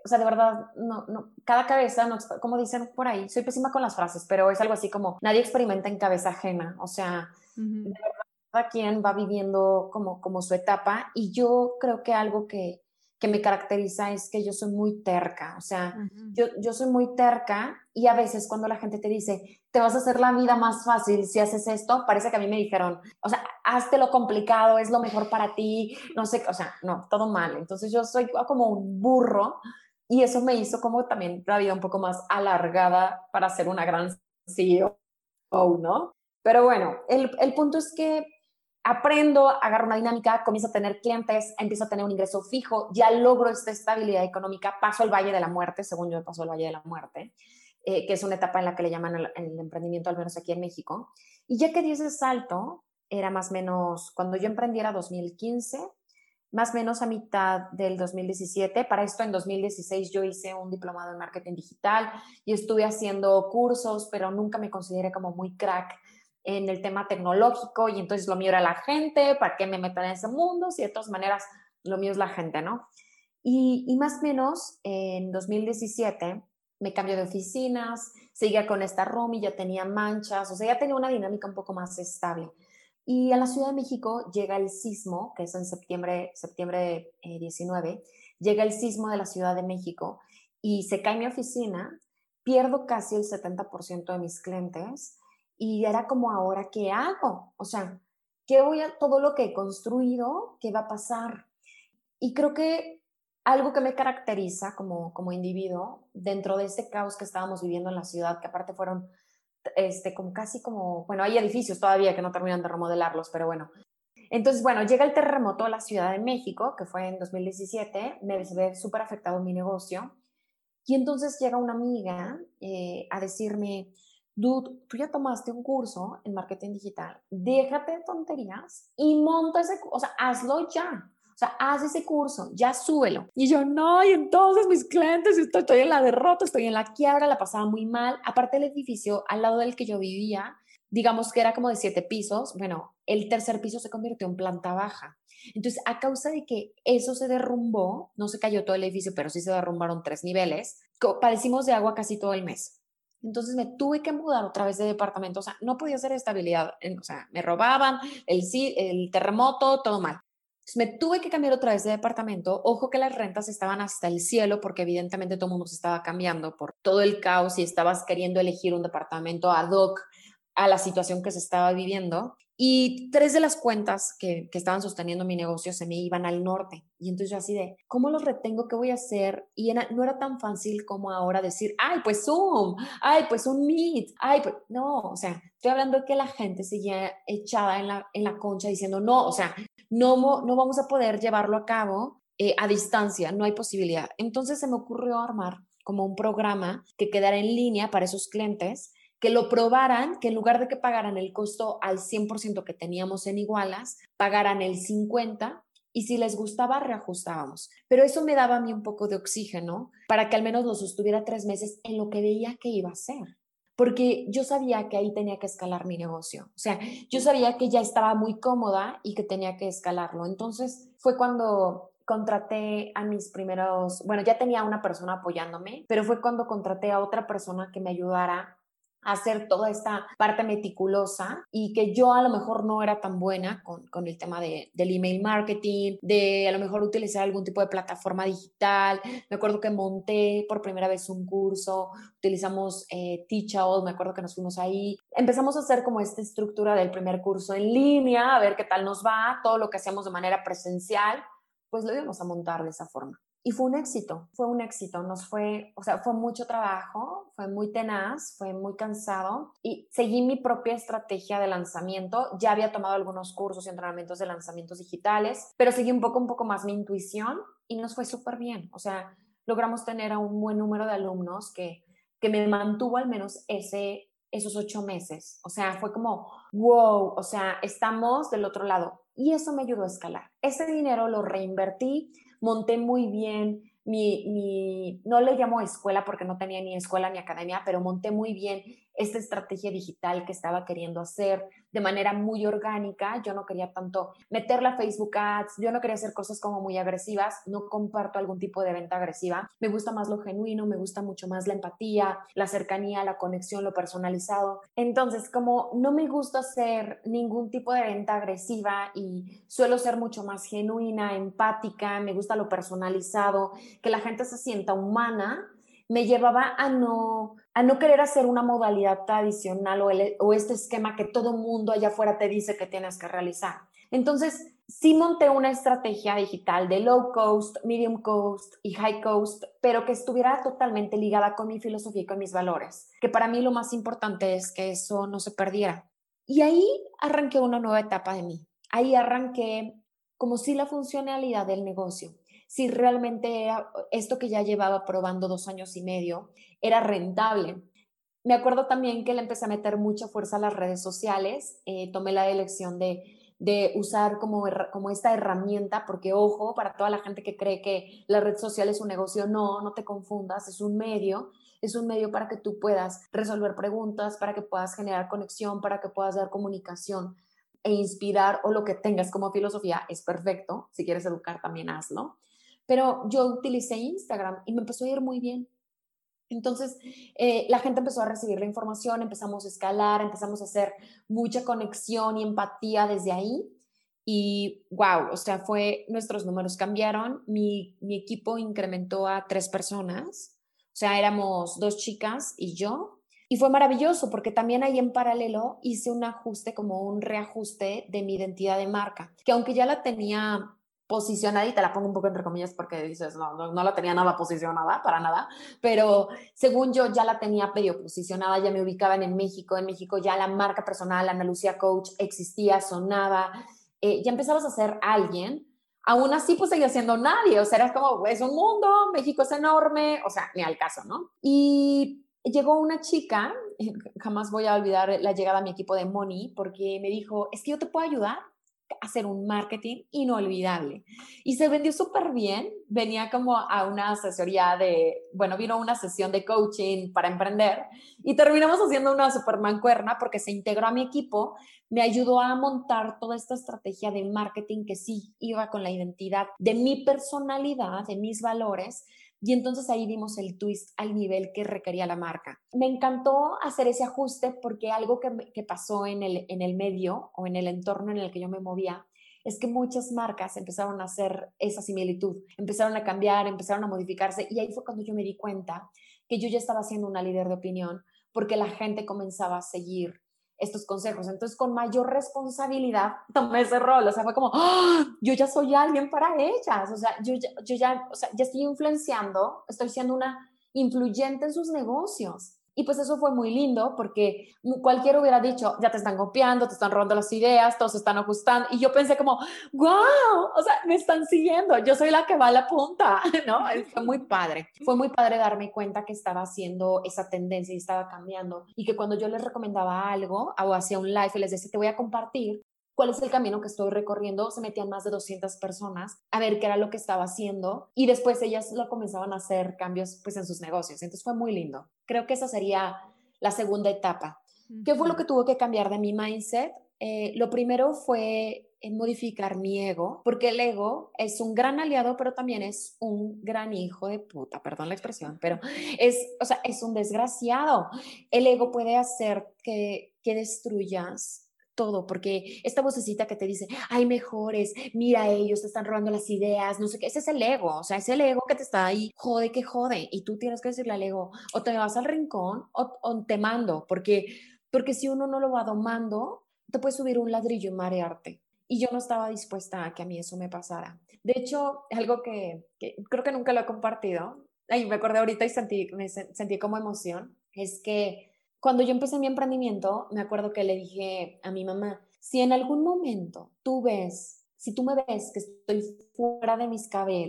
o sea, de verdad, no, no, cada cabeza, no, como dicen por ahí, soy pésima con las frases, pero es algo así como, nadie experimenta en cabeza ajena, o sea, de verdad, cada quien va viviendo como, como su etapa y yo creo que algo que, que me caracteriza es que yo soy muy terca, o sea, yo, yo soy muy terca y a veces cuando la gente te dice, te vas a hacer la vida más fácil si haces esto, parece que a mí me dijeron, o sea, hazte lo complicado, es lo mejor para ti, no sé, o sea, no, todo mal. Entonces yo soy como un burro y eso me hizo como también la vida un poco más alargada para ser una gran CEO, ¿no? Pero bueno, el, el punto es que aprendo, agarro una dinámica, comienzo a tener clientes, empiezo a tener un ingreso fijo, ya logro esta estabilidad económica, paso el Valle de la Muerte, según yo paso el Valle de la Muerte, eh, que es una etapa en la que le llaman el, emprendimiento, al menos aquí en México. Y ya que di ese salto, era más o menos, cuando yo emprendiera 2015, más o menos a mitad del 2017. Para esto, en 2016 yo hice un diplomado en marketing digital y estuve haciendo cursos, pero nunca me consideré como muy crack en el tema tecnológico y entonces lo mío era la gente, ¿para qué me metan en ese mundo? Si de todas maneras lo mío es la gente, ¿no? Y, más o menos en 2017 me cambió de oficinas, seguía con esta room ya tenía manchas, o sea, ya tenía una dinámica un poco más estable. Y a la Ciudad de México llega el sismo, que es en septiembre, septiembre 19, eh, llega el sismo de la Ciudad de México y se cae mi oficina, pierdo casi el 70% de mis clientes y era como ahora, ¿qué hago? O sea, ¿qué voy a, todo lo que he construido, qué va a pasar? Y creo que algo que me caracteriza como, como individuo dentro de este caos que estábamos viviendo en la ciudad, que aparte fueron este, como casi como, bueno, hay edificios todavía que no terminan de remodelarlos, pero bueno. Entonces, bueno, llega el terremoto a la Ciudad de México, que fue en 2017, me ve súper afectado mi negocio, y entonces llega una amiga eh, a decirme, dude, tú ya tomaste un curso en marketing digital, déjate de tonterías y monta ese, o sea, hazlo ya. O sea, haz ese curso, ya súbelo. Y yo, no, y entonces mis clientes, estoy, estoy en la derrota, estoy en la quiebra, la pasaba muy mal. Aparte el edificio al lado del que yo vivía, digamos que era como de siete pisos, bueno, el tercer piso se convirtió en planta baja. Entonces, a causa de que eso se derrumbó, no se cayó todo el edificio, pero sí se derrumbaron tres niveles, padecimos de agua casi todo el mes. Entonces me tuve que mudar otra vez de departamento, o sea, no podía hacer estabilidad, o sea, me robaban, el, el terremoto, todo mal. Entonces me tuve que cambiar otra vez de departamento. Ojo que las rentas estaban hasta el cielo porque evidentemente todo el mundo se estaba cambiando por todo el caos y estabas queriendo elegir un departamento ad hoc a la situación que se estaba viviendo. Y tres de las cuentas que, que, estaban sosteniendo mi negocio se me iban al norte. Y entonces yo así de, ¿cómo los retengo? ¿Qué voy a hacer? Y no era tan fácil como ahora decir, ay, pues Zoom, ay, pues un Meet, ay, pues no, o sea, estoy hablando de que la gente seguía echada en la, en la concha diciendo, no, o sea, no, no vamos a poder llevarlo a cabo eh, a distancia, no hay posibilidad. Entonces se me ocurrió armar como un programa que quedara en línea para esos clientes que lo probaran, que en lugar de que pagaran el costo al 100% que teníamos en Igualas, pagaran el 50% y si les gustaba, reajustábamos. Pero eso me daba a mí un poco de oxígeno para que al menos lo sostuviera tres meses en lo que veía que iba a ser. Porque yo sabía que ahí tenía que escalar mi negocio. O sea, yo sabía que ya estaba muy cómoda y que tenía que escalarlo. Entonces fue cuando contraté a mis primeros, bueno, ya tenía una persona apoyándome, pero fue cuando contraté a otra persona que me ayudara hacer toda esta parte meticulosa y que yo a lo mejor no era tan buena con, con el tema de, del email marketing, de a lo mejor utilizar algún tipo de plataforma digital. Me acuerdo que monté por primera vez un curso, utilizamos eh, Teachable, me acuerdo que nos fuimos ahí. Empezamos a hacer como esta estructura del primer curso en línea, a ver qué tal nos va, todo lo que hacíamos de manera presencial, pues lo íbamos a montar de esa forma. Y fue un éxito, fue un éxito, nos fue, o sea, fue mucho trabajo, fue muy tenaz, fue muy cansado y seguí mi propia estrategia de lanzamiento. Ya había tomado algunos cursos y entrenamientos de lanzamientos digitales, pero seguí un poco, un poco más mi intuición y nos fue súper bien. O sea, logramos tener a un buen número de alumnos que, que me mantuvo al menos ese, esos ocho meses. O sea, fue como, wow, o sea, estamos del otro lado. Y eso me ayudó a escalar. Ese dinero lo reinvertí monté muy bien mi, mi, no le llamo escuela porque no tenía ni escuela ni academia, pero monté muy bien esta estrategia digital que estaba queriendo hacer de manera muy orgánica. Yo no quería tanto meter la Facebook Ads, yo no quería hacer cosas como muy agresivas, no comparto algún tipo de venta agresiva. Me gusta más lo genuino, me gusta mucho más la empatía, la cercanía, la conexión, lo personalizado. Entonces, como no me gusta hacer ningún tipo de venta agresiva y suelo ser mucho más genuina, empática, me gusta lo personalizado, que la gente se sienta humana, me llevaba a no, a no querer hacer una modalidad tradicional o, o este esquema que todo mundo allá afuera te dice que tienes que realizar. Entonces, sí monté una estrategia digital de low cost, medium cost y high cost, pero que estuviera totalmente ligada con mi filosofía y con mis valores, que para mí lo más importante es que eso no se perdiera. Y ahí arranqué una nueva etapa de mí. Ahí arranqué como si la funcionalidad del negocio si realmente esto que ya llevaba probando dos años y medio era rentable. Me acuerdo también que le empecé a meter mucha fuerza a las redes sociales, eh, tomé la elección de, de usar como, como esta herramienta, porque ojo, para toda la gente que cree que la red social es un negocio, no, no te confundas, es un medio, es un medio para que tú puedas resolver preguntas, para que puedas generar conexión, para que puedas dar comunicación e inspirar o lo que tengas como filosofía es perfecto. Si quieres educar, también hazlo. Pero yo utilicé Instagram y me empezó a ir muy bien. Entonces, eh, la gente empezó a recibir la información, empezamos a escalar, empezamos a hacer mucha conexión y empatía desde ahí. Y wow, o sea, fue, nuestros números cambiaron, mi, mi equipo incrementó a tres personas, o sea, éramos dos chicas y yo. Y fue maravilloso porque también ahí en paralelo hice un ajuste, como un reajuste de mi identidad de marca, que aunque ya la tenía te la pongo un poco entre comillas porque dices, no, no, la tenía nada posicionada, para nada, pero según yo ya la tenía medio posicionada, ya me ubicaban en México, en México ya la marca personal, Ana Lucía Coach, existía, sonaba, eh, ya empezabas a ser alguien, aún así pues seguía siendo nadie, o sea, era como, es un mundo, México es enorme, o sea, ni al caso, ¿no? Y llegó una chica, jamás voy a olvidar la llegada a mi equipo de Money, porque me dijo, es que yo te puedo ayudar, hacer un marketing inolvidable. Y se vendió súper bien. Venía como a una asesoría de, bueno, vino una sesión de coaching para emprender y terminamos haciendo una super mancuerna porque se integró a mi equipo, me ayudó a montar toda esta estrategia de marketing que sí iba con la identidad de mi personalidad, de mis valores y entonces ahí dimos el twist al nivel que requería la marca. Me encantó hacer ese ajuste porque algo que, pasó en el, en el medio o en el entorno en el que yo me movía es que muchas marcas empezaron a hacer esa similitud, empezaron a cambiar, empezaron a modificarse y ahí fue cuando yo me di cuenta que yo ya estaba siendo una líder de opinión porque la gente comenzaba a seguir estos consejos. Entonces, con mayor responsabilidad tomé ese rol. O sea, fue como, ¡Ah! yo ya soy alguien para ellas. O sea, yo, yo ya, o sea, ya estoy influenciando, estoy siendo una influyente en sus negocios. Y pues eso fue muy lindo porque cualquiera hubiera dicho, ya te están copiando, te están robando las ideas, todos se están ajustando. Y yo pensé como, wow, o sea, me están siguiendo, yo soy la que va a la punta, ¿no? Fue muy padre. Fue muy padre darme cuenta que estaba haciendo esa tendencia y estaba cambiando. Y que cuando yo les recomendaba algo o hacía un live y les decía, te voy a compartir, cuál es el camino que estoy recorriendo, se metían más de 200 personas a ver qué era lo que estaba haciendo y después ellas lo comenzaban a hacer cambios pues en sus negocios. Entonces fue muy lindo. Creo que esa sería la segunda etapa. ¿Qué fue lo que tuvo que cambiar de mi mindset? Eh, lo primero fue modificar mi ego, porque el ego es un gran aliado, pero también es un gran hijo de puta, perdón la expresión, pero es, o sea, es un desgraciado. El ego puede hacer que, que destruyas todo, porque esta vocecita que te dice, hay mejores, mira ellos te están robando las ideas, no sé qué, ese es el ego, o sea, es el ego que te está ahí, jode que jode, y tú tienes que decirle al ego, o te vas al rincón o, te mando, porque, porque si uno no lo va domando, te puede subir un ladrillo y marearte. Y yo no estaba dispuesta a que a mí eso me pasara. De hecho, algo que, creo que nunca lo he compartido, ay, me acordé ahorita y sentí, me sentí como emoción, es que cuando yo empecé mi emprendimiento, me acuerdo que le dije a mi mamá, si en algún momento tú ves, si tú me ves que estoy fuera de mis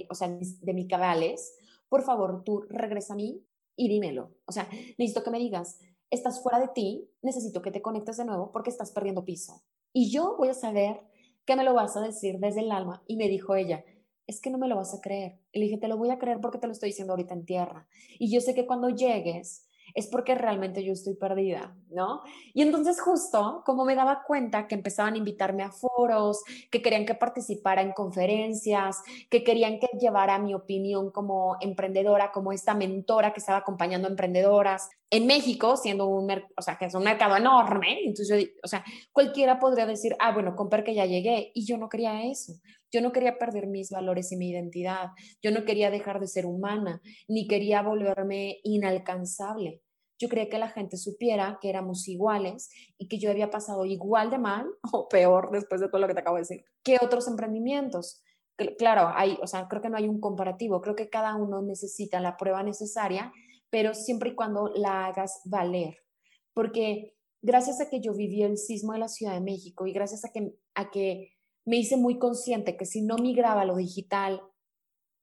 o sea, de mis cabales, por favor, tú regresa a mí y dímelo. O sea, necesito que me digas, estás fuera de ti, necesito que te conectes de nuevo porque estás perdiendo piso. Y yo voy a saber que me lo vas a decir desde el alma. Y me dijo ella, es que no me lo vas a creer. Y le dije, te lo voy a creer porque te lo estoy diciendo ahorita en tierra. Y yo sé que cuando llegues es porque realmente yo estoy perdida, ¿no? Y entonces justo como me daba cuenta que empezaban a invitarme a foros, que querían que participara en conferencias, que querían que llevara mi opinión como emprendedora, como esta mentora que estaba acompañando a emprendedoras en México, siendo un, o sea, que es un mercado enorme, entonces o sea, cualquiera podría decir, ah, bueno, comprar que ya llegué, y yo no quería eso. Yo no quería perder mis valores y mi identidad. Yo no quería dejar de ser humana, ni quería volverme inalcanzable. Yo quería que la gente supiera que éramos iguales y que yo había pasado igual de mal o peor después de todo lo que te acabo de decir que otros emprendimientos. Claro, hay, o sea, creo que no hay un comparativo. Creo que cada uno necesita la prueba necesaria, pero siempre y cuando la hagas valer. Porque gracias a que yo viví el sismo de la Ciudad de México y gracias a que, a que me hice muy consciente que si no migraba a lo digital,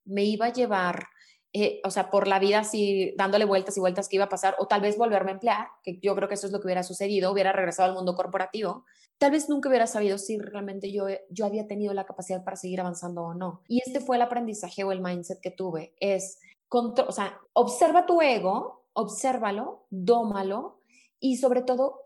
me iba a llevar, eh, o sea, por la vida así dándole vueltas y vueltas que iba a pasar, o tal vez volverme a emplear, que yo creo que eso es lo que hubiera sucedido, hubiera regresado al mundo corporativo, tal vez nunca hubiera sabido si realmente yo, yo había tenido la capacidad para seguir avanzando o no. Y este fue el aprendizaje o el mindset que tuve, es, o sea, observa tu ego, obsérvalo, dómalo, y sobre todo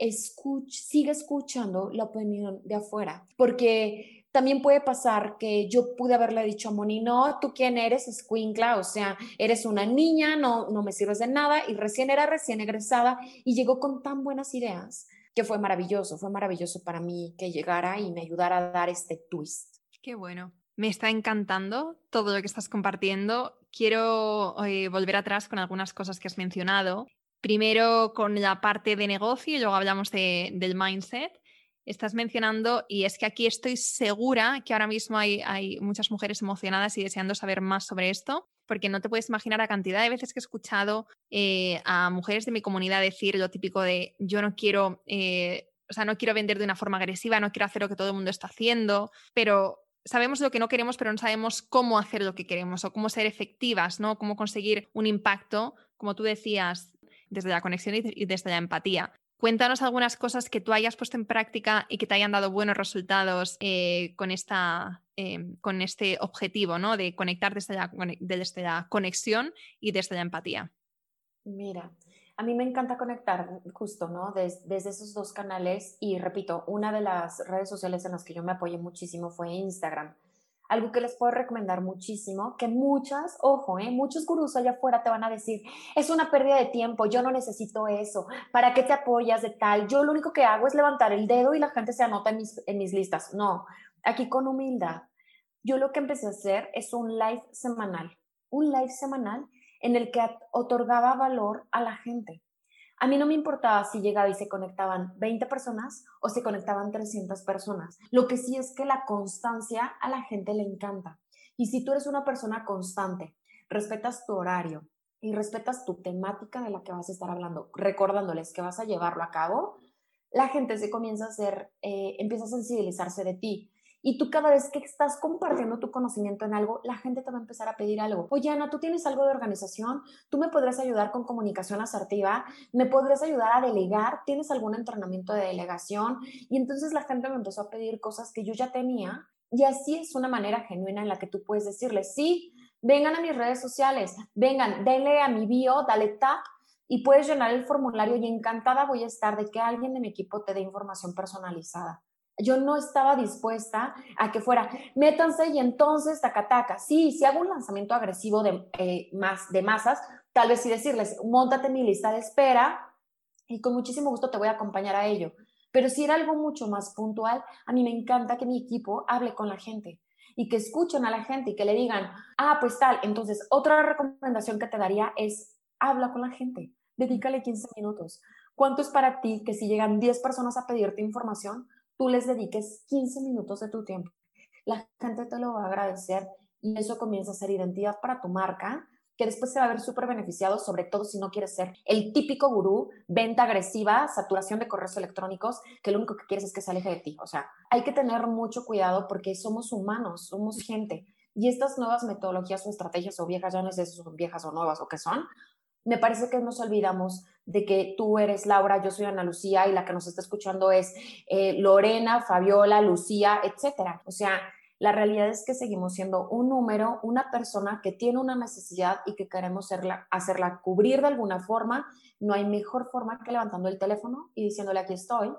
sigue escuchando la opinión de afuera, porque también puede pasar que yo pude haberle dicho a Moni, no, tú quién eres, escuincla, o sea, eres una niña, no, no me sirves de nada, y recién era recién egresada y llegó con tan buenas ideas que fue maravilloso, fue maravilloso para mí que llegara y me ayudara a dar este twist. Qué bueno. Me está encantando todo lo que estás compartiendo. Quiero eh, volver atrás con algunas cosas que has mencionado. Primero con la parte de negocio y luego hablamos de, del mindset estás mencionando, y es que aquí estoy segura que ahora mismo hay, hay, muchas mujeres emocionadas y deseando saber más sobre esto, porque no te puedes imaginar la cantidad de veces que he escuchado eh, a mujeres de mi comunidad decir lo típico de yo no quiero, eh, o sea, no quiero vender de una forma agresiva, no quiero hacer lo que todo el mundo está haciendo, pero sabemos lo que no queremos, pero no sabemos cómo hacer lo que queremos o cómo ser efectivas, ¿no? Cómo conseguir un impacto, como tú decías, desde la conexión y desde la empatía. Cuéntanos algunas cosas que tú hayas puesto en práctica y que te hayan dado buenos resultados eh, con, esta, em, con este objetivo, ¿no? De conectar desde la, desde la conexión y desde la empatía. Mira, a mí me encanta conectar justo, ¿no? desde esos dos canales y repito, una de las redes sociales en las que yo me apoyé muchísimo fue Instagram algo que les puedo recomendar muchísimo, que muchas, ojo, ¿eh? muchos gurús allá afuera te van a decir, es una pérdida de tiempo, yo no necesito eso, ¿para qué te apoyas de tal? Yo lo único que hago es levantar el dedo y la gente se anota en mis, en mis listas. No, aquí con humildad. Yo lo que empecé a hacer es un live semanal, un live semanal en el que otorgaba valor a la gente. A mí no me importaba si llegaba y se conectaban 20 personas o se conectaban 300 personas. Lo que sí es que la constancia a la gente le encanta. Y si tú eres una persona constante, respetas tu horario y respetas tu temática de la que vas a estar hablando, recordándoles que vas a llevarlo a cabo, la gente se comienza a hacer, eh, empieza a sensibilizarse de ti y tú cada vez que estás compartiendo tu conocimiento en algo, la gente te va a empezar a pedir algo. Oye, Ana, tú tienes algo de organización, tú me podrías ayudar con comunicación asertiva, me podrías ayudar a delegar, tienes algún entrenamiento de delegación. Y entonces la gente me empezó a pedir cosas que yo ya tenía. Y así es una manera genuina en la que tú puedes decirle, sí, vengan a mis redes sociales, vengan, denle a mi bio, dale tap y puedes llenar el formulario y encantada voy a estar de que alguien de mi equipo te dé información personalizada. Yo no estaba dispuesta a que fuera, métanse y entonces taca Sí, si hago un lanzamiento agresivo de, eh, más, de masas, tal vez sí decirles, montate mi lista de espera y con muchísimo gusto te voy a acompañar a ello. Pero si era algo mucho más puntual, a mí me encanta que mi equipo hable con la gente y que escuchen a la gente y que le digan, ah, pues tal. Entonces, otra recomendación que te daría es, habla con la gente, dedícale 15 minutos. ¿Cuánto es para ti que si llegan 10 personas a pedirte información, tú les dediques 15 minutos de tu tiempo. La gente te lo va a agradecer y eso comienza a ser identidad para tu marca, que después se va a ver súper beneficiado, sobre todo si no quieres ser el típico gurú, venta agresiva, saturación de correos electrónicos, que lo único que quieres es que se aleje de ti. O sea, hay que tener mucho cuidado porque somos humanos, somos gente. Y estas nuevas metodologías o estrategias o viejas, ya no sé si son viejas o nuevas o qué son, me parece que nos olvidamos de que tú eres Laura, yo soy Ana Lucía y la que nos está escuchando es eh, Lorena, Fabiola, Lucía, etcétera. O sea, La realidad es que seguimos siendo un número, una persona que tiene una necesidad y que queremos hacerla, hacerla cubrir de alguna forma. No hay mejor forma que levantando el teléfono y diciéndole aquí estoy,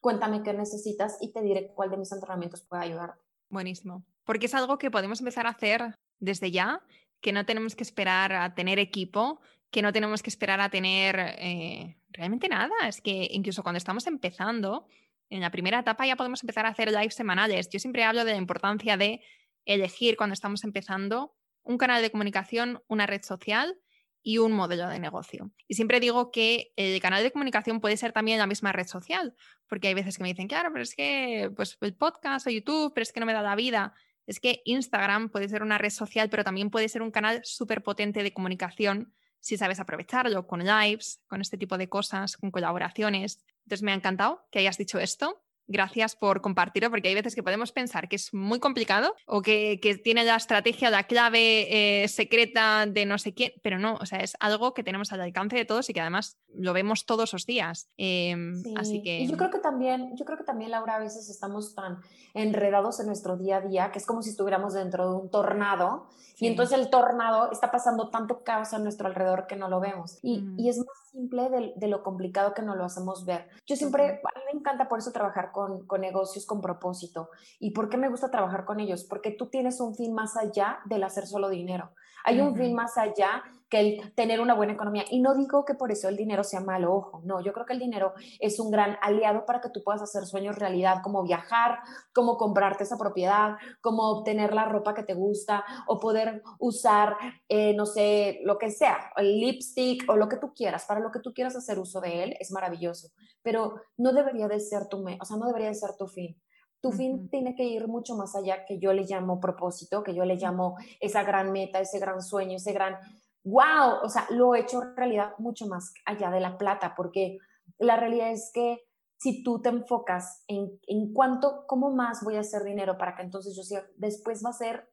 cuéntame qué necesitas y te diré cuál de mis entrenamientos puede ayudarte. Buenísimo. Porque es algo que podemos empezar a hacer desde ya, que no tenemos que esperar a tener equipo, que no tenemos que esperar a tener eh, realmente nada. Es que incluso cuando estamos empezando, en la primera etapa ya podemos empezar a hacer lives semanales. Yo siempre hablo de la importancia de elegir cuando estamos empezando un canal de comunicación, una red social y un modelo de negocio. Y siempre digo que el canal de comunicación puede ser también la misma red social, porque hay veces que me dicen, claro, pero es que pues, el podcast o YouTube, pero es que no me da la vida. Es que Instagram puede ser una red social, pero también puede ser un canal súper potente de comunicación si sabes aprovecharlo con lives, con este tipo de cosas, con colaboraciones. Entonces me ha encantado que hayas dicho esto Gracias por compartirlo, porque hay veces que podemos pensar que es muy complicado o que, tiene la estrategia, la clave eh, secreta de no sé quién, pero no, o sea, es algo que tenemos al alcance de todos y que además lo vemos todos los días. Em, así que... Y yo creo que también, yo creo que también, Laura, a veces estamos tan enredados en nuestro día a día que es como si estuviéramos dentro de un tornado y entonces el tornado está pasando tanto caos a nuestro alrededor que no lo vemos. Y, mm. y es más simple de, lo complicado que no lo hacemos ver. Yo siempre, a mí me encanta por eso trabajar con, con, negocios con propósito. ¿Y por qué me gusta trabajar con ellos? Porque tú tienes un fin más allá del hacer solo dinero. Hay un fin más allá que el tener una buena economía. Y no digo que por eso el dinero sea malo, ojo, no, yo creo que el dinero es un gran aliado para que tú puedas hacer sueños realidad, como viajar, como comprarte esa propiedad, como obtener la ropa que te gusta o poder usar, eh, no sé, lo que sea, el lipstick o lo que tú quieras, para lo que tú quieras hacer uso de él, es maravilloso, pero no debería de ser tu, o sea, no debería de ser tu fin. Tu fin tiene que ir mucho más allá que yo le llamo propósito, que yo le llamo esa gran meta, ese gran sueño, ese gran wow, o sea, lo he hecho realidad mucho más allá de la plata, porque la realidad es que si tú te enfocas en, en cuánto, cómo más voy a hacer dinero para que entonces yo sea, después va a ser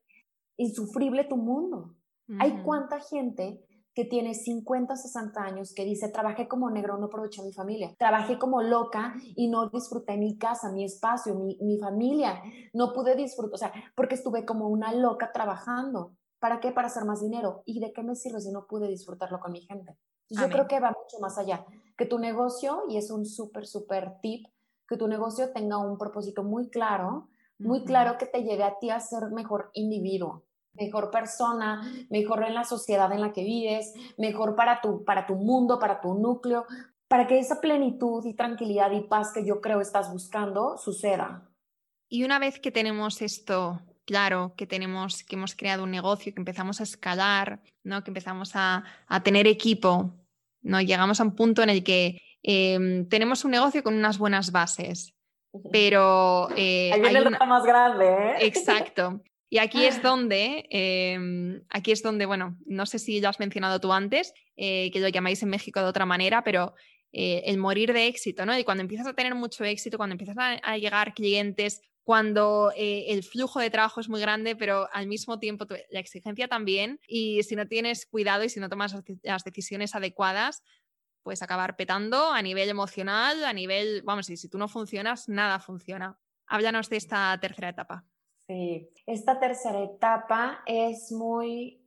insufrible tu mundo. Hay cuánta gente que tiene 50, 60 años que dice, trabajé como negro, no aproveché a mi familia, trabajé como loca y no disfruté mi casa, mi espacio, mi, mi familia, no pude disfrutar, o sea, porque estuve como una loca trabajando. ¿Para qué? Para hacer más dinero. ¿Y de qué me sirve si no pude disfrutarlo con mi gente? Yo creo que va mucho más allá. Que tu negocio, y es un súper, súper tip, que tu negocio tenga un propósito muy claro, muy claro que te lleve a ti a ser mejor individuo, mejor persona, mejor en la sociedad en la que vives, mejor para tu, para tu mundo, para tu núcleo, para que esa plenitud y tranquilidad y paz que yo creo estás buscando suceda. Y una vez que tenemos esto claro que tenemos, que hemos creado un negocio, que empezamos a escalar, ¿no? que empezamos a, tener equipo, ¿no? llegamos a un punto en el que em, tenemos un negocio con unas buenas bases, pero... Eh, Ahí viene una... más grande, ¿eh? Exacto. Y aquí es donde, em, aquí es donde, bueno, no sé si lo has mencionado tú antes, eh, que lo llamáis en México de otra manera, pero eh, el morir de éxito, ¿no? Y cuando empiezas a tener mucho éxito, cuando empiezas a llegar clientes cuando eh, el flujo de trabajo es muy grande, pero al mismo tiempo la exigencia también. Y si no tienes cuidado y si no tomas las decisiones adecuadas, puedes acabar petando a nivel emocional, a nivel, vamos, y si tú no funcionas, nada funciona. Háblanos de esta tercera etapa. Sí, esta tercera etapa es muy,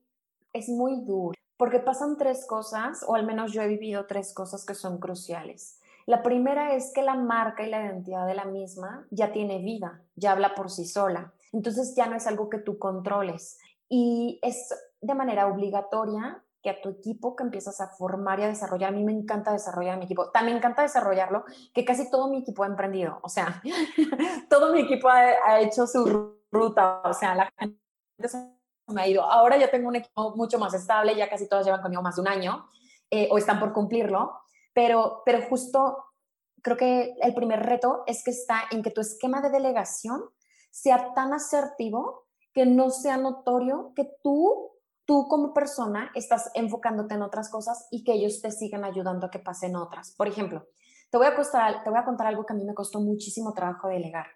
es muy dura, porque pasan tres cosas, o al menos yo he vivido tres cosas que son cruciales. La primera es que la marca y la identidad de la misma ya tiene vida, ya habla por sí sola. Entonces ya no es algo que tú controles. Y es de manera obligatoria que a tu equipo que empiezas a formar y a desarrollar, a mí me encanta desarrollar a mi equipo, también me encanta desarrollarlo, que casi todo mi equipo ha emprendido, o sea, todo mi equipo ha, hecho su ruta, o sea, la gente se me ha ido. Ahora ya tengo un equipo mucho más estable, ya casi todos llevan conmigo más de un año eh, o están por cumplirlo, pero, pero justo creo que el primer reto es que está en que tu esquema de delegación sea tan asertivo que no sea notorio que tú, tú como persona estás enfocándote en otras cosas y que ellos te sigan ayudando a que pasen otras. Por ejemplo, te voy a, te voy a contar algo que a mí me costó muchísimo trabajo delegar.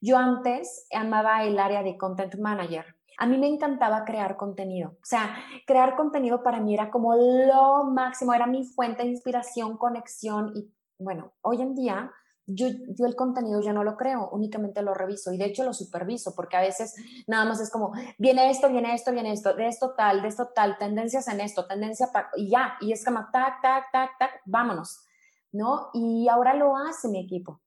Yo antes amaba el área de content manager a mí me encantaba crear contenido. O sea, crear contenido para mí era como lo máximo, era mi fuente de inspiración, conexión y bueno, hoy en día yo, yo el contenido ya no lo creo, únicamente lo reviso y de hecho lo superviso porque a veces nada más es como, viene esto, viene esto, viene esto, de esto tal, de esto tal, tendencias en esto, tendencia para, y ya, y es como, tac, tac, tac, tac, vámonos, ¿no? Y ahora lo hace mi equipo.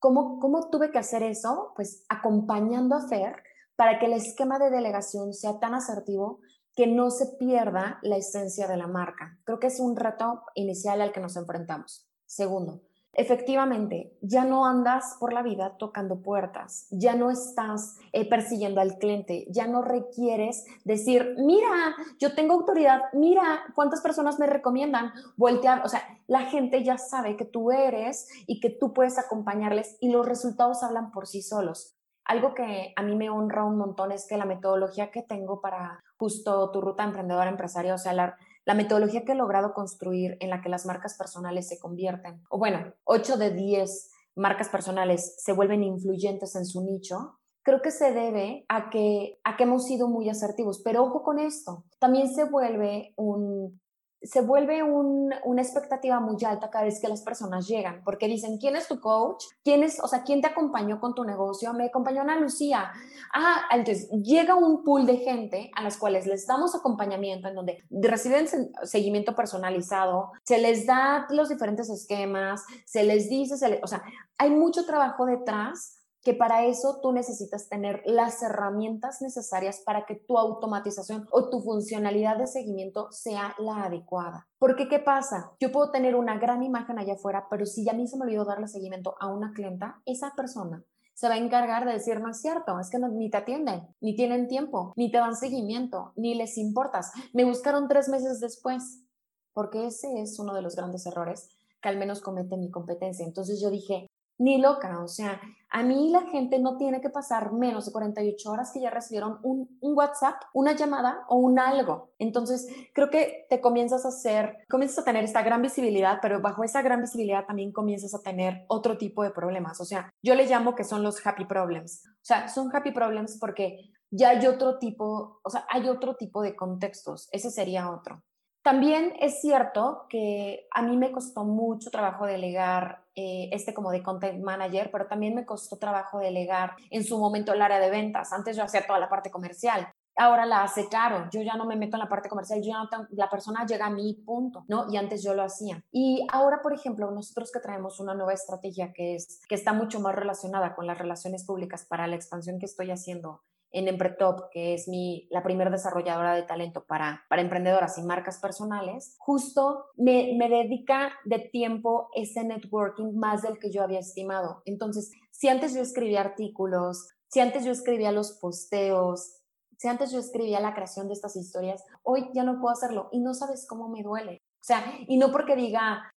¿Cómo, cómo tuve que hacer eso? Pues acompañando a Fer para que el esquema de delegación sea tan asertivo que no se pierda la esencia de la marca. Creo que es un reto inicial al que nos enfrentamos. Segundo, efectivamente, ya no andas por la vida tocando puertas, ya no estás eh, persiguiendo al cliente, ya no requieres decir, mira, yo tengo autoridad, mira cuántas personas me recomiendan, voltear, o sea, la gente ya sabe que tú eres y que tú puedes acompañarles y los resultados hablan por sí solos. Algo que a mí me honra un montón es que la metodología que tengo para justo tu ruta emprendedora empresaria, o sea, la, metodología que he logrado construir en la que las marcas personales se convierten, o bueno, 8 de 10 marcas personales se vuelven influyentes en su nicho, creo que se debe a que, a que hemos sido muy asertivos. Pero ojo con esto, también se vuelve un, se vuelve una expectativa muy alta cada vez que las personas llegan, porque dicen, ¿quién es tu coach? ¿Quién es, o sea, quién te acompañó con tu negocio? Me acompañó Ana Lucía. Ah, entonces llega un pool de gente a las cuales les damos acompañamiento en donde reciben seguimiento personalizado, se les da los diferentes esquemas, se les dice, o sea, hay mucho trabajo detrás que para eso tú necesitas tener las herramientas necesarias para que tu automatización o tu funcionalidad de seguimiento sea la adecuada. Porque, ¿qué pasa? Yo puedo tener una gran imagen allá afuera, pero si ya a mí se me olvidó darle seguimiento a una clienta, esa persona se va a encargar de decir, no es cierto, es que ni te atienden, ni tienen tiempo, ni te dan seguimiento, ni les importas. Me buscaron tres meses después, porque ese es uno de los grandes errores que al menos comete mi competencia. Entonces yo dije, ni loca, o sea, a mí la gente no tiene que pasar menos de 48 horas que ya recibieron un, WhatsApp, una llamada o un algo. Entonces, creo que te comienzas a hacer, comienzas a tener esta gran visibilidad, pero bajo esa gran visibilidad también comienzas a tener otro tipo de problemas. O sea, yo le llamo que son los happy problems. O sea, son happy problems porque ya hay otro tipo, o sea, hay otro tipo de contextos. Ese sería otro. También es cierto que a mí me costó mucho trabajo delegar eh, este como de content manager, pero también me costó trabajo delegar en su momento el área de ventas. Antes yo hacía toda la parte comercial. Ahora la hace caro, yo ya no me meto en la parte comercial, la persona llega a mi punto, ¿no? Y antes yo lo hacía. Y ahora, por ejemplo, nosotros que traemos una nueva estrategia que es que está mucho más relacionada con las relaciones públicas para la expansión que estoy haciendo en Empretop, que es mi, la primera desarrolladora de talento para, para emprendedoras y marcas personales, justo me, me dedica de tiempo ese networking más del que yo había estimado. Entonces, si antes yo escribía artículos, si antes yo escribía los posteos, si antes yo escribía la creación de estas historias, hoy ya no puedo hacerlo y no sabes cómo me duele. O sea, y no porque diga,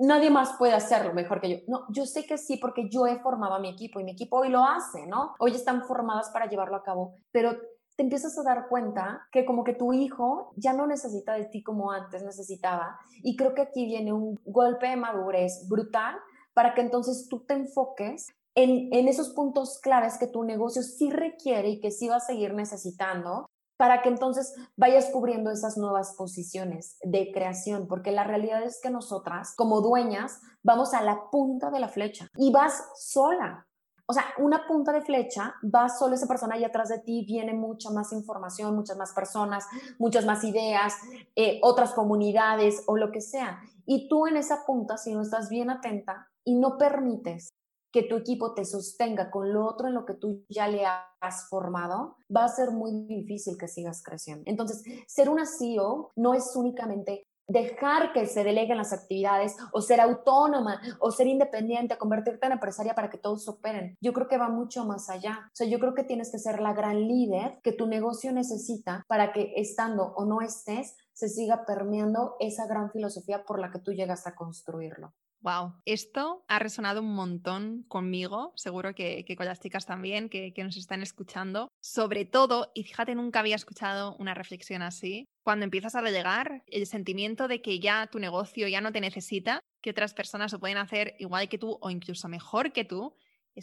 nadie más puede hacerlo mejor que yo. No, yo sé que sí porque yo he formado a mi equipo y mi equipo hoy lo hace, ¿no? Hoy están formadas para llevarlo a cabo, pero te empiezas a dar cuenta que como que tu hijo ya no necesita de ti como antes necesitaba. Y creo que aquí viene un golpe de madurez brutal para que entonces tú te enfoques en, en, esos puntos claves que tu negocio sí requiere y que sí va a seguir necesitando para que entonces vayas cubriendo esas nuevas posiciones de creación, porque la realidad es que nosotras, como dueñas, vamos a la punta de la flecha y vas sola. O sea, una punta de flecha, va solo esa persona y atrás de ti viene mucha más información, muchas más personas, muchas más ideas, eh, otras comunidades o lo que sea. Y tú en esa punta, si no estás bien atenta y no permites que tu equipo te sostenga con lo otro en lo que tú ya le has formado, va a ser muy difícil que sigas creciendo. Entonces, ser una CEO no es únicamente dejar que se deleguen las actividades o ser autónoma o ser independiente, convertirte en empresaria para que todos operen. Yo creo que va mucho más allá. O sea, yo creo que tienes que ser la gran líder que tu negocio necesita para que estando o no estés, se siga permeando esa gran filosofía por la que tú llegas a construirlo. Wow, esto ha resonado un montón conmigo, seguro que, con las chicas también que, que, nos están escuchando. Sobre todo, y fíjate, nunca había escuchado una reflexión así, cuando empiezas a delegar, el sentimiento de que ya tu negocio ya no te necesita, que otras personas lo pueden hacer igual que tú o incluso mejor que tú,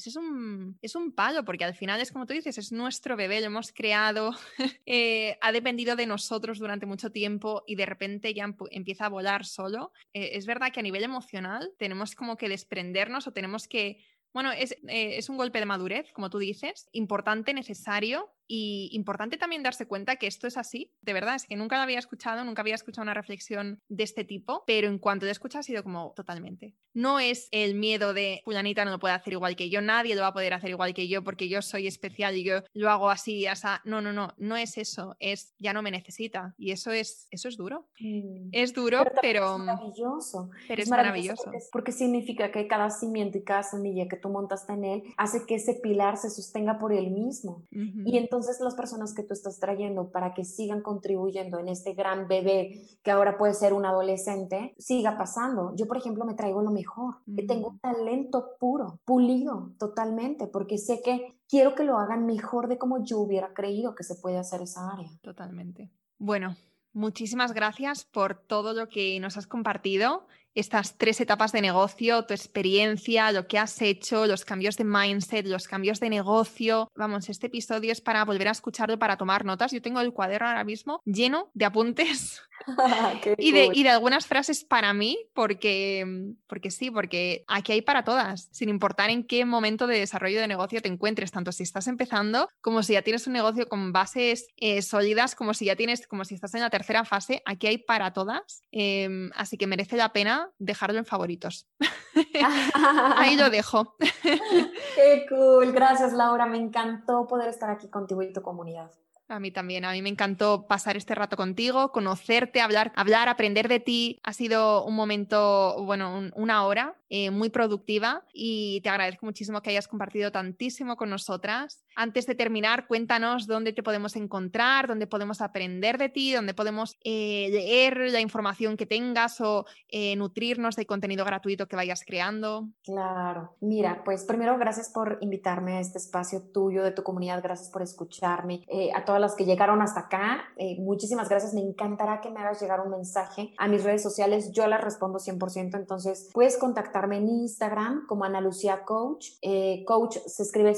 es un, es un palo, porque al final es como tú dices, es nuestro bebé, lo hemos creado, eh, ha dependido de nosotros durante mucho tiempo y de repente ya empieza a volar solo. Eh, es verdad que a nivel emocional tenemos como que desprendernos o tenemos que bueno, es, eh, es, un golpe de madurez, como tú dices, importante, necesario, y importante también darse cuenta que esto es así, de verdad, es que nunca lo había escuchado, nunca había escuchado una reflexión de este tipo, pero en cuanto lo escuchado ha sido como totalmente. No es el miedo de fulanita no lo puede hacer igual que yo, nadie lo va a poder hacer igual que yo porque yo soy especial y yo lo hago así, asa. No, no, no, no es eso, es ya no me necesita y eso es eso es duro. Mm. Es duro, pero, es maravilloso. Pero es, maravilloso. Porque, significa que cada cimiento y cada semilla que tú montaste en él hace que ese pilar se sostenga por él mismo. Y entonces entonces las personas que tú estás trayendo para que sigan contribuyendo en este gran bebé que ahora puede ser un adolescente, siga pasando. Yo, por ejemplo, me traigo lo mejor. Tengo un talento puro, pulido totalmente, porque sé que quiero que lo hagan mejor de como yo hubiera creído que se puede hacer esa área. Totalmente. Bueno, muchísimas gracias por todo lo que nos has compartido estas tres etapas de negocio, tu experiencia, lo que has hecho, los cambios de mindset, los cambios de negocio. Vamos, este episodio es para volver a escucharlo, para tomar notas. Yo tengo el cuaderno ahora mismo lleno de apuntes y, de, y, de, algunas frases para mí, porque, porque sí, porque aquí hay para todas, sin importar en qué momento de desarrollo de negocio te encuentres, tanto si estás empezando como si ya tienes un negocio con bases eh, sólidas, como si ya tienes, como si estás en la tercera fase, aquí hay para todas. Em, así que merece la pena dejarlo en favoritos. Ahí lo dejo. Qué cool. Gracias, Laura. Me encantó poder estar aquí contigo y tu comunidad. A mí también, a mí me encantó pasar este rato contigo, conocerte, hablar, hablar, aprender de ti. Ha sido un momento, bueno, una hora eh, muy productiva y te agradezco muchísimo que hayas compartido tantísimo con nosotras. Antes de terminar, cuéntanos dónde te podemos encontrar, dónde podemos aprender de ti, dónde podemos eh, leer la información que tengas o eh, nutrirnos de contenido gratuito que vayas creando. Claro, mira, pues primero gracias por invitarme a este espacio tuyo, de tu comunidad, gracias por escucharme. a todas las que llegaron hasta acá, muchísimas gracias. Me encantará que me hagas llegar un mensaje a mis redes sociales, yo las respondo 100%, entonces puedes contactar en Instagram como Ana Lucía Coach. Eh, coach se escribe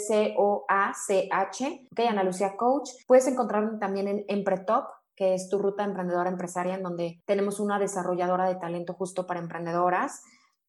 C-O-A-C-H. Ok, Ana Lucía Coach. Puedes encontrarme también en Empretop que es tu ruta emprendedora empresaria, en donde tenemos una desarrolladora de talento justo para emprendedoras.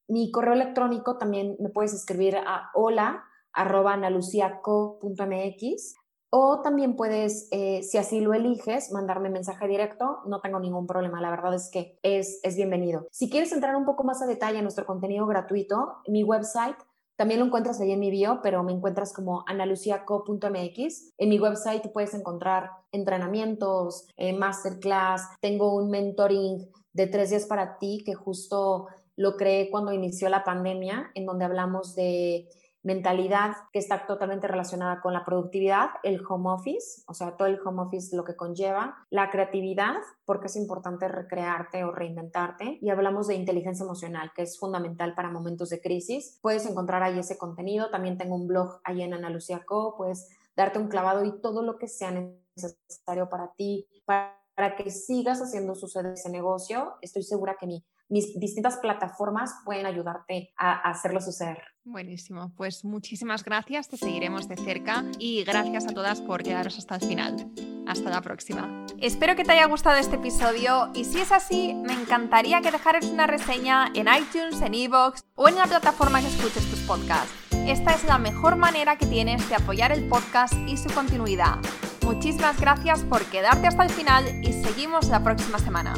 Mi correo electrónico también me puedes escribir a hola arroba analuciaco.mx o también puedes, eh, si así lo eliges, mandarme mensaje directo. No tengo ningún problema. La verdad es que es, es bienvenido. Si quieres entrar un poco más a detalle en nuestro contenido gratuito, mi website también lo encuentras ahí en mi bio, pero me encuentras como analuciaco.mx. En mi website puedes encontrar entrenamientos, eh, masterclass. Tengo un mentoring de tres días para ti que justo lo creé cuando inició la pandemia, en donde hablamos de mentalidad que está totalmente relacionada con la productividad, el home office, o sea, todo el home office lo que conlleva, la creatividad, porque es importante recrearte o reinventarte, y hablamos de inteligencia emocional, que es fundamental para momentos de crisis. Puedes encontrar ahí ese contenido, también tengo un blog ahí en Ana Lucía Co, puedes darte un clavado y todo lo que sea necesario para ti, para, que sigas haciendo suceder ese negocio. Estoy segura que mi mis distintas plataformas pueden ayudarte a, hacerlo suceder. Buenísimo, pues muchísimas gracias, te seguiremos de cerca y gracias a todas por quedaros hasta el final. Hasta la próxima. Espero que te haya gustado este episodio y si es así, me encantaría que dejaras una reseña en iTunes, en Evox o en la plataforma que escuches tus podcasts. Esta es la mejor manera que tienes de apoyar el podcast y su continuidad. Muchísimas gracias por quedarte hasta el final y seguimos la próxima semana.